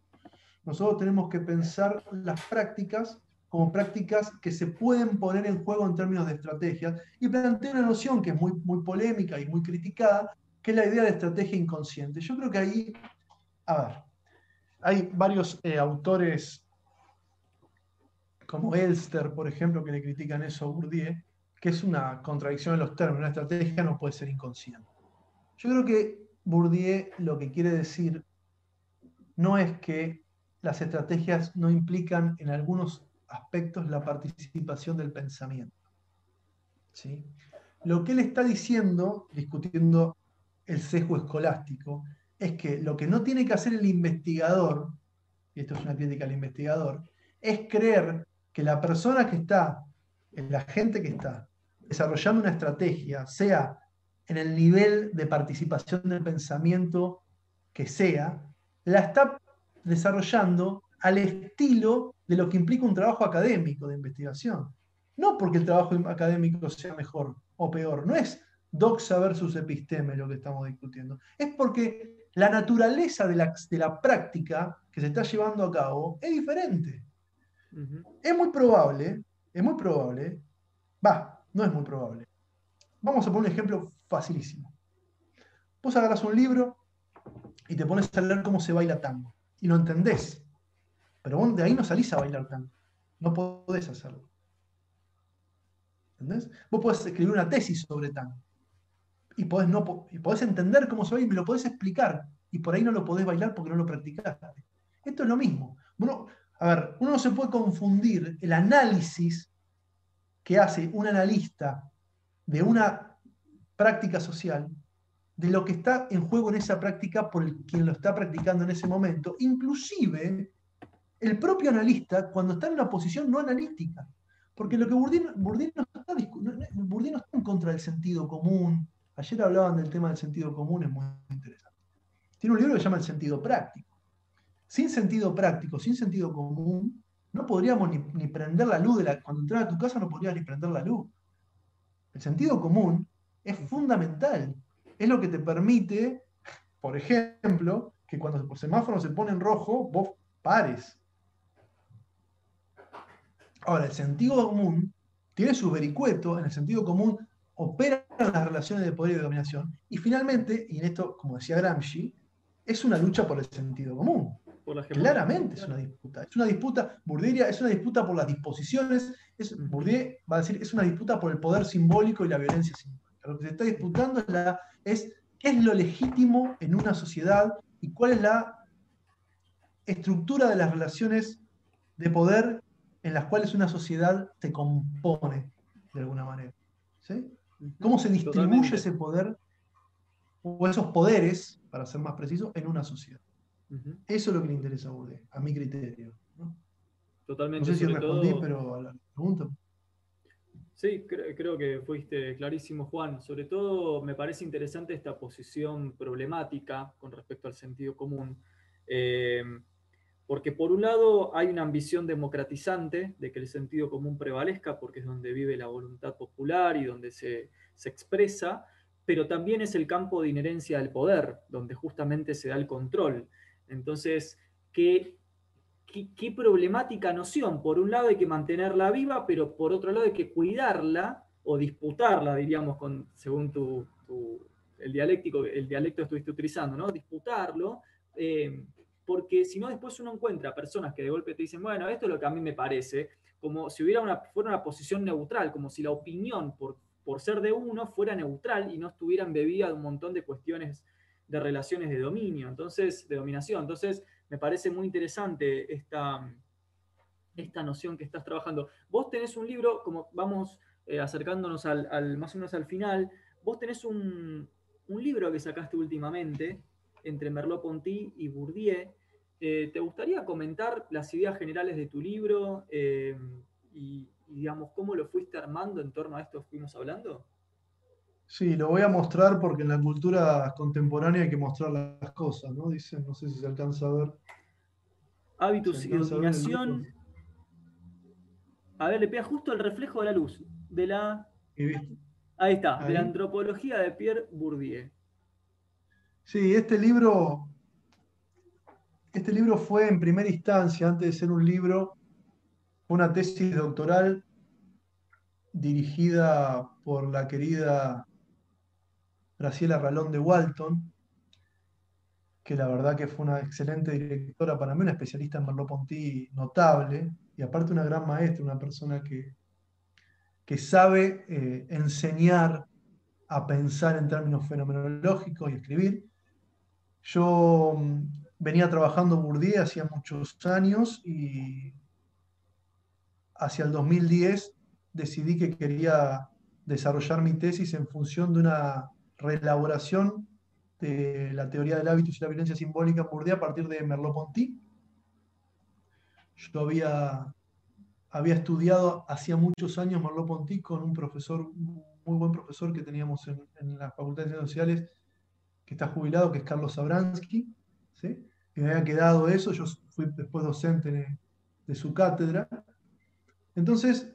nosotros tenemos que pensar las prácticas como prácticas que se pueden poner en juego en términos de estrategias y plantea una noción que es muy, muy polémica y muy criticada, que es la idea de estrategia inconsciente. Yo creo que ahí, a ver, hay varios eh, autores como Elster, por ejemplo, que le critican eso a Bourdieu, que es una contradicción en los términos. Una estrategia no puede ser inconsciente. Yo creo que Bourdieu lo que quiere decir no es que las estrategias no implican en algunos aspectos la participación del pensamiento. ¿sí? Lo que él está diciendo, discutiendo el sesgo escolástico, es que lo que no tiene que hacer el investigador, y esto es una crítica al investigador, es creer que la persona que está, la gente que está desarrollando una estrategia, sea en el nivel de participación del pensamiento que sea, la está desarrollando al estilo de lo que implica un trabajo académico de investigación. No porque el trabajo académico sea mejor o peor, no es doxa versus episteme lo que estamos discutiendo, es porque la naturaleza de la, de la práctica que se está llevando a cabo es diferente. Es muy probable, es muy probable, va, no es muy probable. Vamos a poner un ejemplo facilísimo. Vos agarras un libro y te pones a leer cómo se baila tango. Y lo entendés. Pero vos de ahí no salís a bailar tango. No podés hacerlo. ¿Entendés? Vos podés escribir una tesis sobre tango. y podés, no, y entender cómo se baila y me lo podés explicar. Y por ahí no lo podés bailar porque no lo practicaste. Esto es lo mismo. A ver, uno no se puede confundir el análisis que hace un analista de una práctica social de lo que está en juego en esa práctica por quien lo está practicando en ese momento, inclusive el propio analista cuando está en una posición no analítica. Porque lo que Bourdieu, no, está, no está en contra del sentido común. Ayer hablaban del tema del sentido común, es muy interesante. Tiene un libro que se llama El sentido práctico. Sin sentido práctico, sin sentido común, no podríamos ni, prender la luz. De la, cuando entras a tu casa no podrías ni prender la luz. El sentido común es fundamental. Es lo que te permite, por ejemplo, que cuando el semáforo se pone en rojo, vos pares. Ahora, el sentido común tiene su vericueto, en el sentido común operan las relaciones de poder y de dominación, y finalmente, y en esto, como decía Gramsci, es una lucha por el sentido común. Claramente es una disputa. Es una disputa, Bourdieu es una disputa por las disposiciones, es, Bourdieu va a decir, es una disputa por el poder simbólico y la violencia simbólica. Lo que se está disputando es, la, es qué es lo legítimo en una sociedad y cuál es la estructura de las relaciones de poder en las cuales una sociedad se compone de alguna manera. ¿Cómo se distribuye ese poder o esos poderes, para ser más preciso, en una sociedad? Eso es lo que le interesa a Bourdieu, a mi criterio. Totalmente. No sé si respondí, pero a la pregunta. Sí, creo, que fuiste clarísimo, Juan. Sobre todo me parece interesante esta posición problemática con respecto al sentido común. Eh, porque por un lado hay una ambición democratizante de que el sentido común prevalezca, porque es donde vive la voluntad popular y donde se, expresa, pero también es el campo de inherencia del poder, donde justamente se da el control. Entonces, ¿qué, qué, problemática noción? Por un lado hay que mantenerla viva, pero por otro lado hay que cuidarla o disputarla, diríamos, con, según tu, el, dialéctico, el dialecto que estuviste utilizando, ¿no? Disputarlo. Eh, porque si no después uno encuentra personas que de golpe te dicen, bueno, esto es lo que a mí me parece, como si hubiera una, fuera una posición neutral, como si la opinión por, por ser de uno fuera neutral y no estuviera embebida de un montón de cuestiones de relaciones de dominio, entonces, de dominación. Entonces, me parece muy interesante esta, esta noción que estás trabajando. Vos tenés un libro, como vamos eh, acercándonos al, más o menos al final, vos tenés un, un libro que sacaste últimamente, entre Merleau-Ponty y Bourdieu. Eh, ¿Te gustaría comentar las ideas generales de tu libro eh, y, digamos, cómo lo fuiste armando en torno a esto que fuimos hablando? Sí, lo voy a mostrar porque en la cultura contemporánea hay que mostrar las cosas, ¿no? Dicen, no sé si se alcanza a ver. Hábitos y dominación. A ver, le pega justo el reflejo de la luz. De la. Ahí está, de la antropología de Pierre Bourdieu. Sí, este libro, este libro fue en primera instancia, antes de ser un libro, una tesis doctoral dirigida por la querida Graciela Ralón de Walton, que la verdad que fue una excelente directora para mí, una especialista en Merleau-Ponty notable, y aparte una gran maestra, una persona que, que sabe eh, enseñar a pensar en términos fenomenológicos y escribir. Yo mm, venía trabajando Bourdieu hacía muchos años y hacia el 2010 decidí que quería desarrollar mi tesis en función de una reelaboración de la teoría del hábito y la violencia simbólica Bourdieu a partir de Merleau-Ponty. Yo había, había estudiado hacía muchos años Merleau-Ponty con un profesor, muy buen profesor que teníamos en, en la Facultad de Ciencias Sociales, que está jubilado, que es Carlos Sabransky. Que me había quedado eso, yo fui después docente de, su cátedra. Entonces,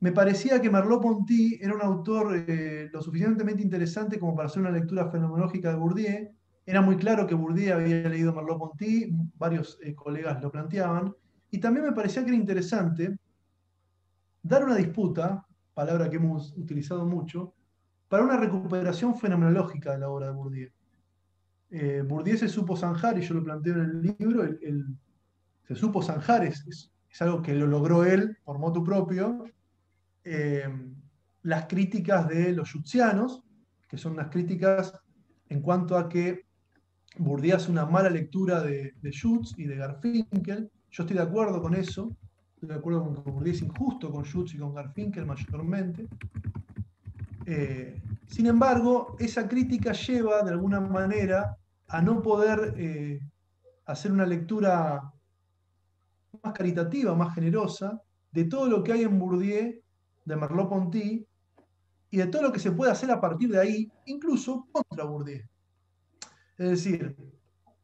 me parecía que Merleau-Ponty era un autor eh, lo suficientemente interesante como para hacer una lectura fenomenológica de Bourdieu. Era muy claro que Bourdieu había leído Merleau-Ponty, varios eh, colegas lo planteaban, y también me parecía que era interesante dar una disputa, palabra que hemos utilizado mucho, para una recuperación fenomenológica de la obra de Bourdieu. Eh, Bourdieu se supo zanjar, y yo lo planteo en el libro, se supo zanjar, es, algo que lo logró él por motu propio, eh, las críticas de los jutzianos, que son unas críticas en cuanto a que Bourdieu hace una mala lectura de, de Schutz y de Garfinkel. Yo estoy de acuerdo con eso. Estoy de acuerdo con que Bourdieu es injusto con Schutz y con Garfinkel mayormente. Eh, sin embargo, esa crítica lleva de alguna manera a no poder eh, hacer una lectura más caritativa, más generosa, de todo lo que hay en Bourdieu, de Merleau-Ponty, y de todo lo que se puede hacer a partir de ahí, incluso contra Bourdieu. Es decir,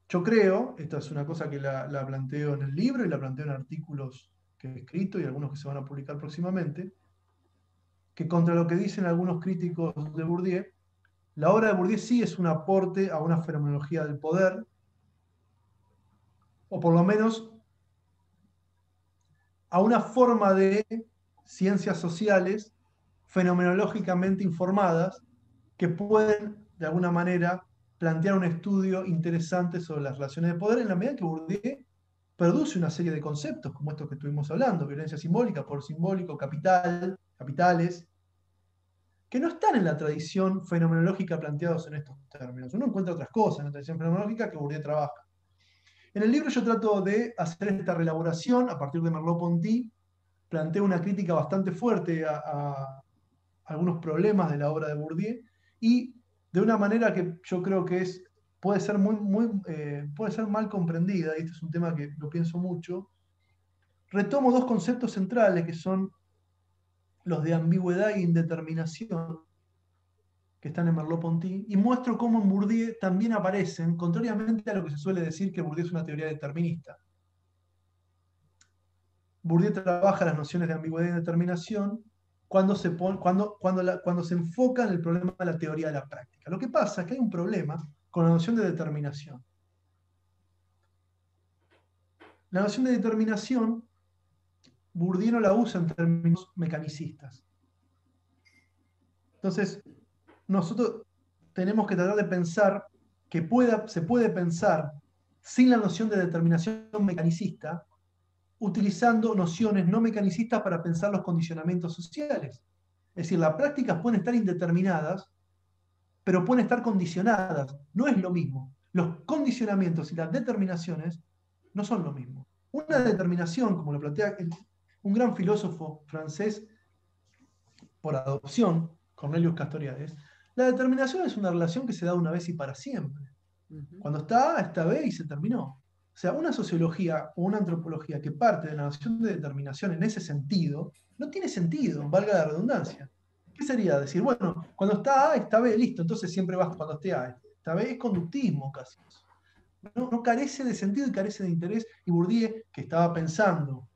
yo creo, esta es una cosa que la, la planteo en el libro y la planteo en artículos que he escrito y algunos que se van a publicar próximamente, que contra lo que dicen algunos críticos de Bourdieu, la obra de Bourdieu sí es un aporte a una fenomenología del poder, o por lo menos a una forma de ciencias sociales fenomenológicamente informadas que pueden, de alguna manera, plantear un estudio interesante sobre las relaciones de poder en la medida que Bourdieu produce una serie de conceptos como estos que estuvimos hablando, violencia simbólica, por simbólico, capital, capitales, que no están en la tradición fenomenológica planteados en estos términos. Uno encuentra otras cosas en la tradición fenomenológica que Bourdieu trabaja. En el libro yo trato de hacer esta relaboración a partir de Merleau-Ponty, planteo una crítica bastante fuerte a, algunos problemas de la obra de Bourdieu y de una manera que yo creo que es puede ser, muy, eh, puede ser mal comprendida, y este es un tema que lo pienso mucho, retomo dos conceptos centrales que son los de ambigüedad e indeterminación, que están en Merleau-Ponty, y muestro cómo en Bourdieu también aparecen, contrariamente a lo que se suele decir que Bourdieu es una teoría determinista. Bourdieu trabaja las nociones de ambigüedad e indeterminación cuando se, pone, cuando, cuando, cuando se enfoca en el problema de la teoría de la práctica. Lo que pasa es que hay un problema con la noción de determinación. La noción de determinación, Bourdieu no la usa en términos mecanicistas. Entonces, nosotros tenemos que tratar de pensar que pueda, se puede pensar sin la noción de determinación mecanicista, utilizando nociones no mecanicistas para pensar los condicionamientos sociales. Es decir, las prácticas pueden estar indeterminadas, pero pueden estar condicionadas. No es lo mismo. Los condicionamientos y las determinaciones no son lo mismo. Una determinación, como lo plantea un gran filósofo francés por adopción, Cornelius Castoriadis, la determinación es una relación que se da una vez y para siempre. Cuando está A, está B y se terminó. O sea, una sociología o una antropología que parte de la noción de determinación en ese sentido, no tiene sentido, valga la redundancia. ¿Qué sería? Decir, bueno, cuando está A, está B, listo, entonces siempre vas cuando esté A. Esta B es conductismo casi. No, no, carece de sentido y carece de interés. Y Bourdieu, que estaba pensando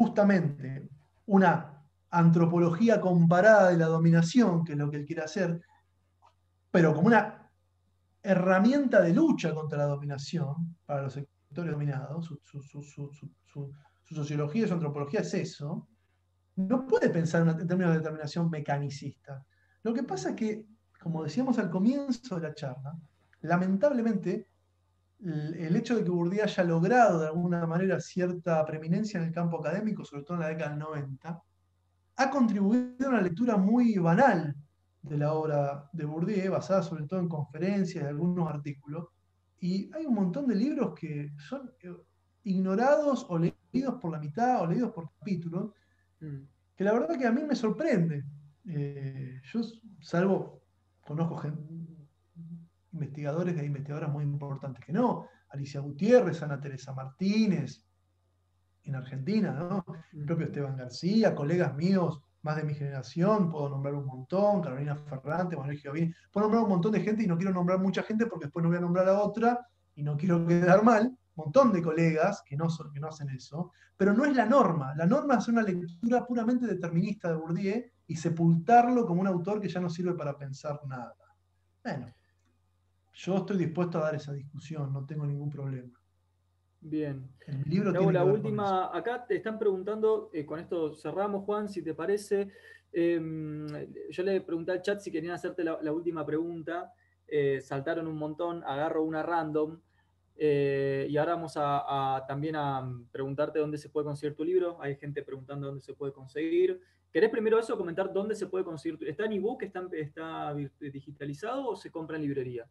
justamente una antropología comparada de la dominación, que es lo que él quiere hacer, pero como una herramienta de lucha contra la dominación para los sectores dominados, su, sociología y su antropología es eso, no puede pensar en términos de determinación mecanicista. Lo que pasa es que, como decíamos al comienzo de la charla, lamentablemente el hecho de que Bourdieu haya logrado de alguna manera cierta preeminencia en el campo académico, sobre todo en la década del 90, ha contribuido a una lectura muy banal de la obra de Bourdieu, basada sobre todo en conferencias y algunos artículos. Y hay un montón de libros que son eh, ignorados o leídos por la mitad o leídos por capítulos, Mm. que la verdad que a mí me sorprende. Eh, yo, salvo, conozco investigadores e investigadoras muy importantes que no, Alicia Gutiérrez, Ana Teresa Martínez, en Argentina, ¿no? El propio Esteban García, colegas míos más de mi generación, puedo nombrar un montón, Carolina Ferrante, Manuel Giovini, puedo nombrar un montón de gente y no quiero nombrar mucha gente porque después no voy a nombrar a otra y no quiero quedar mal, montón de colegas que no, son, que no hacen eso, pero no es la norma. La norma es una lectura puramente determinista de Bourdieu y sepultarlo como un autor que ya no sirve para pensar nada. Bueno, yo estoy dispuesto a dar esa discusión, no tengo ningún problema. Bien. El libro tiene la última, acá te están preguntando, eh, con esto cerramos, Juan, si te parece. Em, yo le pregunté al chat si querían hacerte la, última pregunta. Eh, saltaron un montón, agarro una random. Eh, y ahora vamos a, también a preguntarte dónde se puede conseguir tu libro. Hay gente preguntando dónde se puede conseguir. ¿Querés primero eso comentar dónde se puede conseguir? ¿Está en ebook, está, está digitalizado o se compra en librería?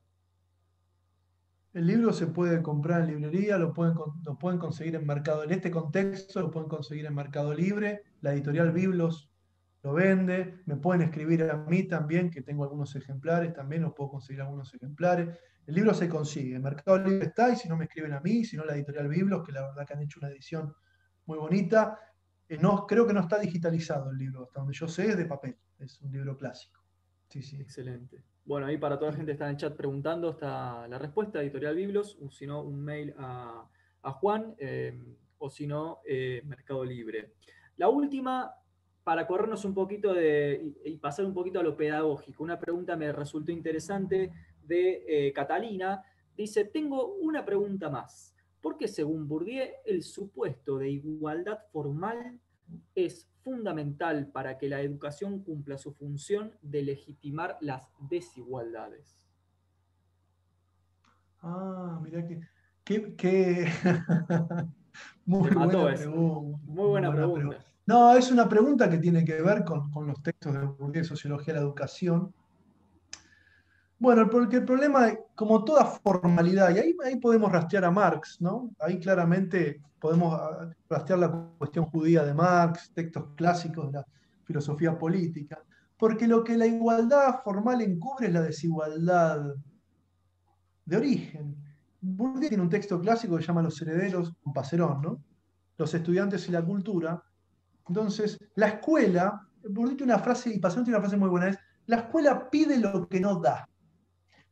El libro se puede comprar en librería, lo pueden, lo pueden conseguir en Mercado. En este contexto lo pueden conseguir en Mercado Libre. La editorial Biblos lo vende. Me pueden escribir a mí también, que tengo algunos ejemplares, también los puedo conseguir algunos ejemplares. El libro se consigue. En Mercado Libre está, y si no me escriben a mí, si no la editorial Biblos, que la verdad que han hecho una edición muy bonita. Eh, no, creo que no está digitalizado el libro, hasta donde yo sé es de papel. Es un libro clásico. Sí, sí. Excelente. Bueno, ahí para toda la gente que está en el chat preguntando está la respuesta, Editorial Biblos, o si no, un mail a, Juan, eh, o si no, eh, Mercado Libre. La última, para corrernos un poquito de, y, pasar un poquito a lo pedagógico, una pregunta me resultó interesante de eh, Catalina. Dice, tengo una pregunta más. ¿Por qué según Bourdieu el supuesto de igualdad formal es fundamental para que la educación cumpla su función de legitimar las desigualdades. Ah, mira que... Muy, buena Muy, buena pregunta. No, es una pregunta que tiene que ver con, los textos de Bourdieu, Sociología de la Educación, bueno, porque el problema, como toda formalidad, y ahí, podemos rastrear a Marx, ¿no? Ahí claramente podemos ah, rastrear la cuestión judía de Marx, textos clásicos de la filosofía política, porque lo que la igualdad formal encubre es la desigualdad de origen. Bourdieu tiene un texto clásico que se llama Los herederos, un paserón, ¿no? Los estudiantes y la cultura. Entonces, la escuela, Bourdieu tiene una frase, y Paserón tiene una frase muy buena, es, la escuela pide lo que no da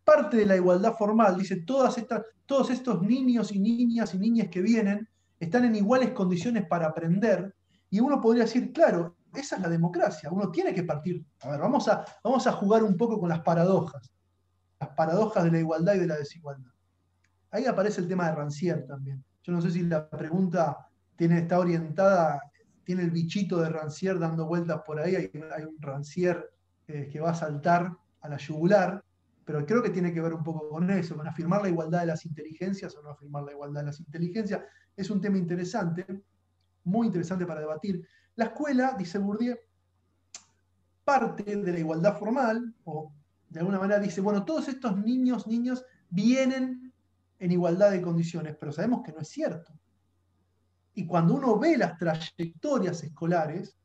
parte de la igualdad formal, dice, todas estas, todos estos niños y niñas y niñas que vienen están en iguales condiciones para aprender, y uno podría decir, claro, esa es la democracia, uno tiene que partir, a ver, vamos a, vamos a jugar un poco con las paradojas, las paradojas de la igualdad y de la desigualdad. Ahí aparece el tema de Rancière también. Yo no sé si la pregunta tiene, está orientada, tiene el bichito de Rancière dando vueltas por ahí, hay, un Rancière eh, que va a saltar a la yugular, pero creo que tiene que ver un poco con eso, con afirmar la igualdad de las inteligencias o no afirmar la igualdad de las inteligencias. Es un tema interesante, muy interesante para debatir. La escuela, dice Bourdieu, parte de la igualdad formal, o de alguna manera dice, bueno, todos estos niños, niños vienen en igualdad de condiciones, pero sabemos que no es cierto. Y cuando uno ve las trayectorias escolares,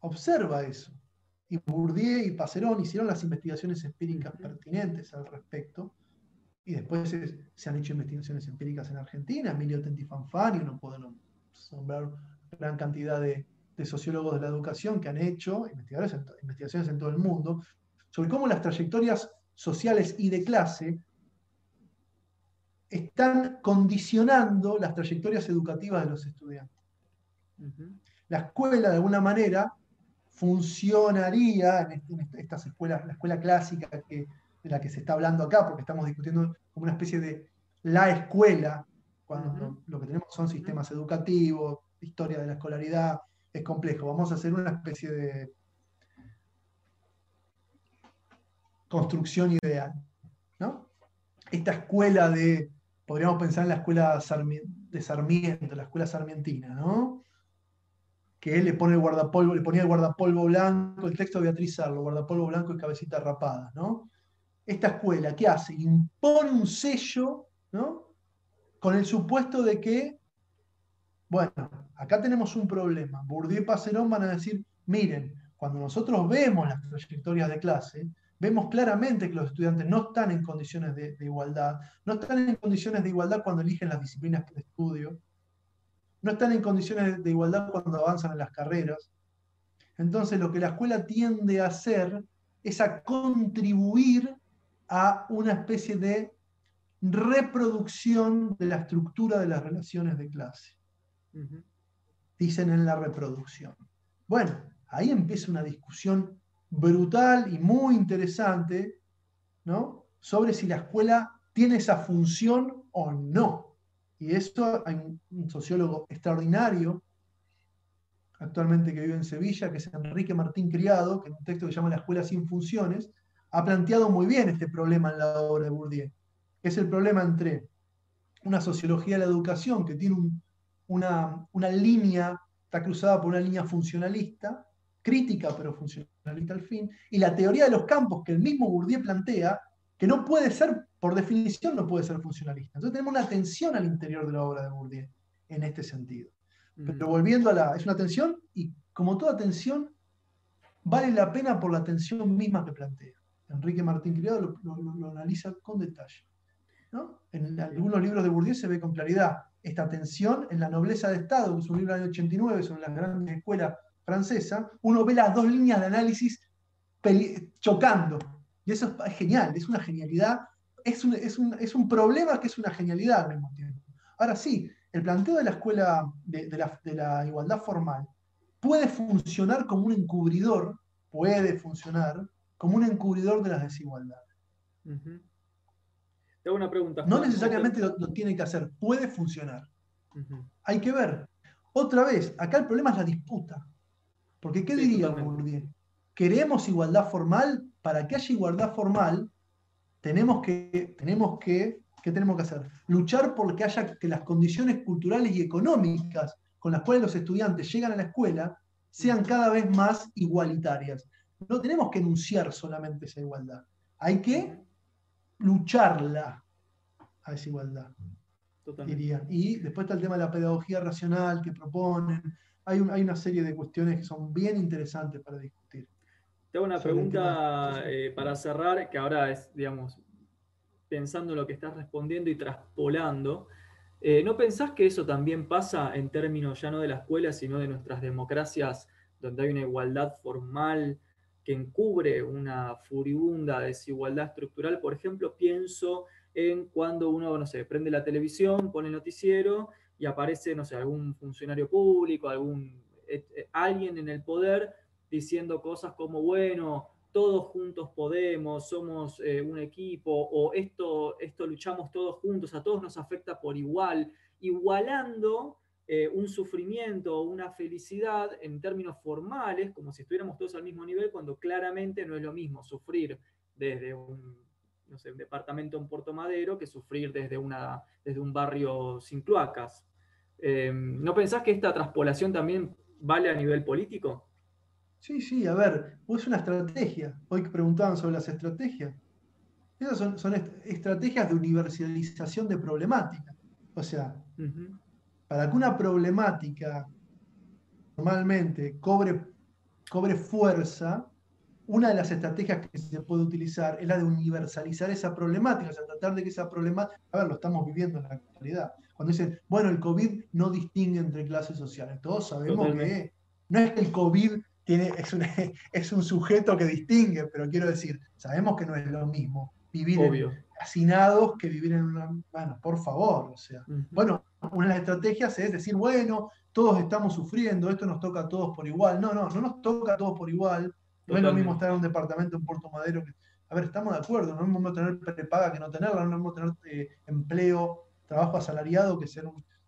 observa eso y Bourdieu y Pacerón hicieron las investigaciones empíricas pertinentes al respecto. Y después se, han hecho investigaciones empíricas en Argentina, Emilio Tentifanfani, uno puede nombrar gran cantidad de, sociólogos de la educación que han hecho investigaciones en todo el mundo sobre cómo las trayectorias sociales y de clase están condicionando las trayectorias educativas de los estudiantes. La escuela, de alguna manera, funcionaría en, estas escuelas, la escuela clásica que, de la que se está hablando acá, porque estamos discutiendo como una especie de la escuela, cuando lo, que tenemos son sistemas educativos, historia de la escolaridad, es complejo. Vamos a hacer una especie de construcción ideal. ¿no? Esta escuela de, podríamos pensar en la escuela de Sarmiento, la escuela sarmientina, ¿no? Que él le pone el guardapolvo, le ponía el guardapolvo blanco, el texto de Beatriz Arlo, guardapolvo blanco y cabecita rapada, ¿no? Esta escuela, ¿qué hace? Impone un sello, ¿no? Con el supuesto de que, bueno, acá tenemos un problema. Bourdieu y Pacerón van a decir, miren, cuando nosotros vemos las trayectorias de clase, vemos claramente que los estudiantes no están en condiciones de, de igualdad, no están en condiciones de igualdad cuando eligen las disciplinas de estudio, no están en condiciones de igualdad cuando avanzan en las carreras. Entonces lo que la escuela tiende a hacer es a contribuir a una especie de reproducción de la estructura de las relaciones de clase. Dicen en la reproducción. Bueno, ahí empieza una discusión brutal y muy interesante, ¿no? Sobre si la escuela tiene esa función o no. Y esto hay un, sociólogo extraordinario actualmente que vive en Sevilla, que es Enrique Martín Criado, que en un texto que se llama La escuela sin funciones, ha planteado muy bien este problema en la obra de Bourdieu. Es el problema entre una sociología de la educación que tiene una, línea está cruzada por una línea funcionalista, crítica pero funcionalista al fin, y la teoría de los campos que el mismo Bourdieu plantea, que no puede ser, por definición, no puede ser funcionalista. Entonces tenemos una tensión al interior de la obra de Bourdieu en este sentido. Pero volviendo a la... Es una tensión y como toda tensión, vale la pena por la tensión misma que plantea. Enrique Martín Criado lo, analiza con detalle. En algunos libros de Bourdieu se ve con claridad esta tensión en la nobleza de Estado, que es un libro del año 89 sobre las grandes escuelas francesas, uno ve las dos líneas de análisis chocando. Y eso es genial, es una genialidad, es un, es un problema que es una genialidad al mismo tiempo. Ahora sí, el planteo de la escuela de, la, igualdad formal puede funcionar como un encubridor, puede funcionar como un encubridor de las desigualdades. Tengo una pregunta. No necesariamente lo, tiene que hacer, puede funcionar. Hay que ver. Otra vez, acá el problema es la disputa. Porque ¿qué diría Bourdieu? Queremos igualdad formal. Para que haya igualdad formal, tenemos que, tenemos que ¿Qué tenemos que hacer? Luchar por que haya que las condiciones culturales y económicas con las cuales los estudiantes llegan a la escuela sean cada vez más igualitarias. No tenemos que enunciar solamente esa igualdad. Hay que lucharla a esa igualdad. Y después está el tema de la pedagogía racional que proponen. Hay, hay una serie de cuestiones que son bien interesantes para discutir. Tengo una pregunta eh, para cerrar, que ahora es, digamos, pensando en lo que estás respondiendo y traspolando, eh, ¿no pensás que eso también pasa en términos ya no de la escuela, sino de nuestras democracias, donde hay una igualdad formal que encubre una furibunda desigualdad estructural? Por ejemplo, pienso en cuando uno, no sé, prende la televisión, pone el noticiero y aparece, no sé, algún funcionario público, algún, eh, alguien en el poder diciendo cosas como, bueno, todos juntos podemos, somos eh, un equipo, o esto, esto luchamos todos juntos, a todos nos afecta por igual, igualando eh, un sufrimiento o una felicidad en términos formales, como si estuviéramos todos al mismo nivel, cuando claramente no es lo mismo sufrir desde un, departamento en Puerto Madero que sufrir desde, una, desde un barrio sin cloacas. Eh, ¿No pensás que esta traspolación también vale a nivel político? Sí, sí, a ver, es una estrategia. Hoy que preguntaban sobre las estrategias. Esas son, estrategias de universalización de problemática. O sea, para que una problemática normalmente cobre, cobre fuerza, una de las estrategias que se puede utilizar es la de universalizar esa problemática, o sea, tratar de que esa problemática, a ver, lo estamos viviendo en la actualidad. Cuando dicen, bueno, el COVID no distingue entre clases sociales, todos sabemos que no es que el COVID es, un, es un sujeto que distingue, pero quiero decir, sabemos que no es lo mismo vivir hacinados que vivir en una... Bueno, por favor, o sea. Bueno, una de las estrategias es decir, bueno, todos estamos sufriendo, esto nos toca a todos por igual. No, no, no nos toca a todos por igual. No es lo mismo estar en un departamento en Puerto Madero que... A ver, estamos de acuerdo, no es lo mismo tener prepaga que no tenerla, no es lo mismo tener eh, empleo, trabajo asalariado que ser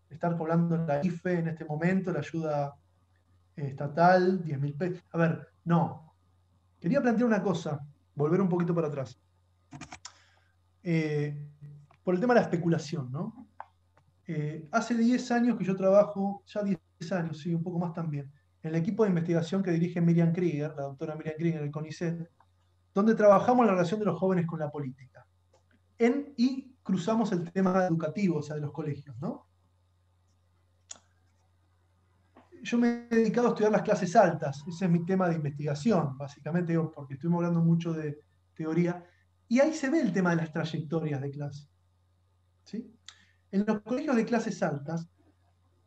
estar cobrando la IFE en este momento, la ayuda estatal, 10 mil pesos. A ver, no. Quería plantear una cosa, volver un poquito para atrás. Eh, por el tema de la especulación, ¿no? Eh, hace 10 años que yo trabajo, ya 10 años, sí, un poco más también, en el equipo de investigación que dirige Miriam Krieger, la doctora Miriam Krieger el CONICET, donde trabajamos la relación de los jóvenes con la política. En, y cruzamos el tema educativo, o sea, de los colegios, ¿no? Yo me he dedicado a estudiar las clases altas, ese es mi tema de investigación, básicamente, porque estuvimos hablando mucho de teoría, y ahí se ve el tema de las trayectorias de clase. ¿sí? En los colegios de clases altas,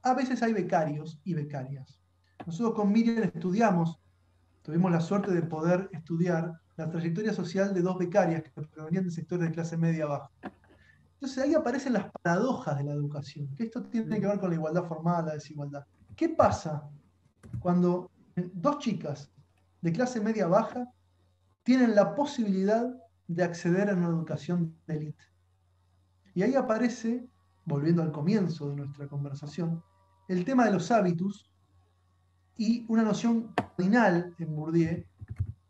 a veces hay becarios y becarias. Nosotros con Miriam estudiamos, tuvimos la suerte de poder estudiar la trayectoria social de dos becarias que provenían de sectores de clase media baja. Entonces ahí aparecen las paradojas de la educación, que esto tiene que ver con la igualdad formal, la desigualdad. ¿Qué pasa cuando dos chicas de clase media baja tienen la posibilidad de acceder a una educación de élite? Y ahí aparece, volviendo al comienzo de nuestra conversación, el tema de los hábitos y una noción cardinal en Bourdieu,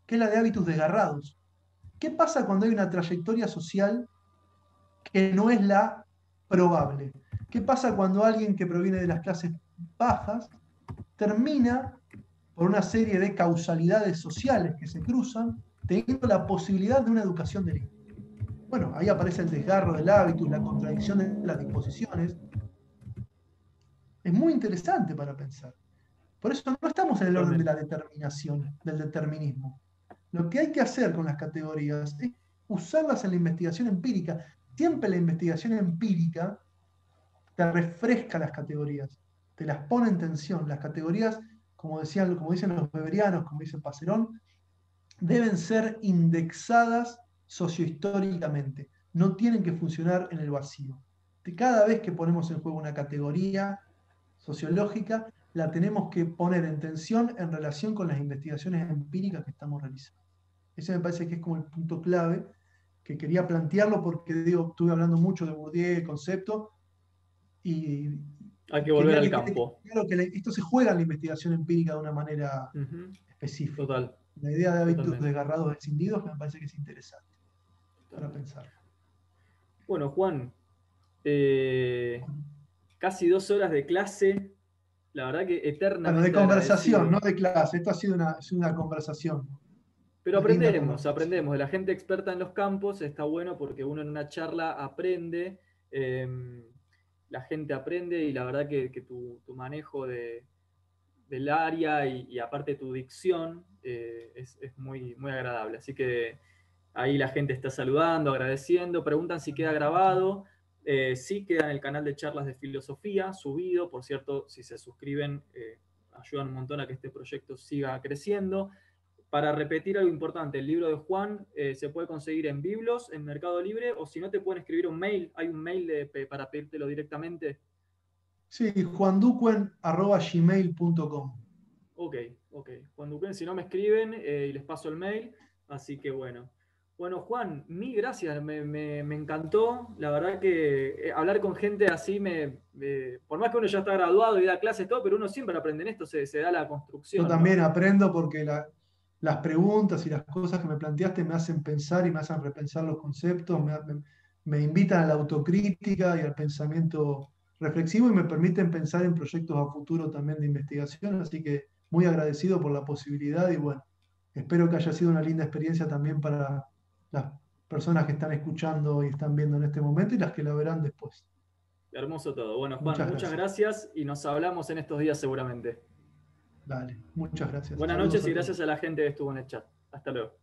que es la de hábitos desgarrados. ¿Qué pasa cuando hay una trayectoria social que no es la probable? ¿Qué pasa cuando alguien que proviene de las clases bajas termina por una serie de causalidades sociales que se cruzan, teniendo la posibilidad de una educación del. Bueno, ahí aparece el desgarro del hábito y la contradicción de las disposiciones. Es muy interesante para pensar. Por eso no estamos en el orden de la determinación, del determinismo. Lo que hay que hacer con las categorías es usarlas en la investigación empírica. Siempre la investigación empírica te refresca las categorías, te las pone en tensión. Las categorías, como, decían, como dicen los beberianos, como dice Pacerón, deben ser indexadas sociohistóricamente. No tienen que funcionar en el vacío. Cada vez que ponemos en juego una categoría sociológica, la tenemos que poner en tensión en relación con las investigaciones empíricas que estamos realizando. Ese me parece que es como el punto clave que quería plantearlo porque digo, estuve hablando mucho de Bourdieu, concepto, y... Hay que volver al campo. Claro que esto se juega en la investigación empírica de una manera específica. Total. La idea de hábitos desgarrados, descindidos, me parece que es interesante para pensar. Bueno, Juan, eh, casi dos horas de clase la verdad que eternamente. Bueno, de conversación, no de clase. Esto ha sido una, una conversación. Pero aprendemos, aprendemos. De la gente experta en los campos está bueno porque uno en una charla aprende, em, la gente aprende y la verdad que, tu, manejo de, del área y, aparte tu dicción eh, es, muy, muy agradable. Así que ahí la gente está saludando, agradeciendo, preguntan si queda grabado. Eh, sí queda en el canal de charlas de filosofía, subido. Por cierto, si se suscriben, eh, ayudan un montón a que este proyecto siga creciendo. Para repetir algo importante, el libro de Juan eh, se puede conseguir en Biblos, en Mercado Libre, o si no te pueden escribir un mail, hay un mail para pedírtelo directamente. Sí, juanducuen.gmail.com. Ok, ok. Juan si no me escriben y les paso el mail. Así que bueno. Bueno, Juan, mil gracias, me, encantó. La verdad que eh, hablar con gente así, me, por más que uno ya está graduado y da clases, todo, pero uno siempre aprende en esto, se, da la construcción. Yo también aprendo porque las preguntas y las cosas que me planteaste me hacen pensar y me hacen repensar los conceptos, me, invitan a la autocrítica y al pensamiento reflexivo y me permiten pensar en proyectos a futuro también de investigación. Así que muy agradecido por la posibilidad y bueno, espero que haya sido una linda experiencia también para las personas que están escuchando y están viendo en este momento y las que la verán después. Hermoso todo. Bueno, Juan, muchas, gracias. y nos hablamos en estos días seguramente. Dale, muchas gracias. Buenas noches y gracias a la gente que estuvo en el chat. Hasta luego.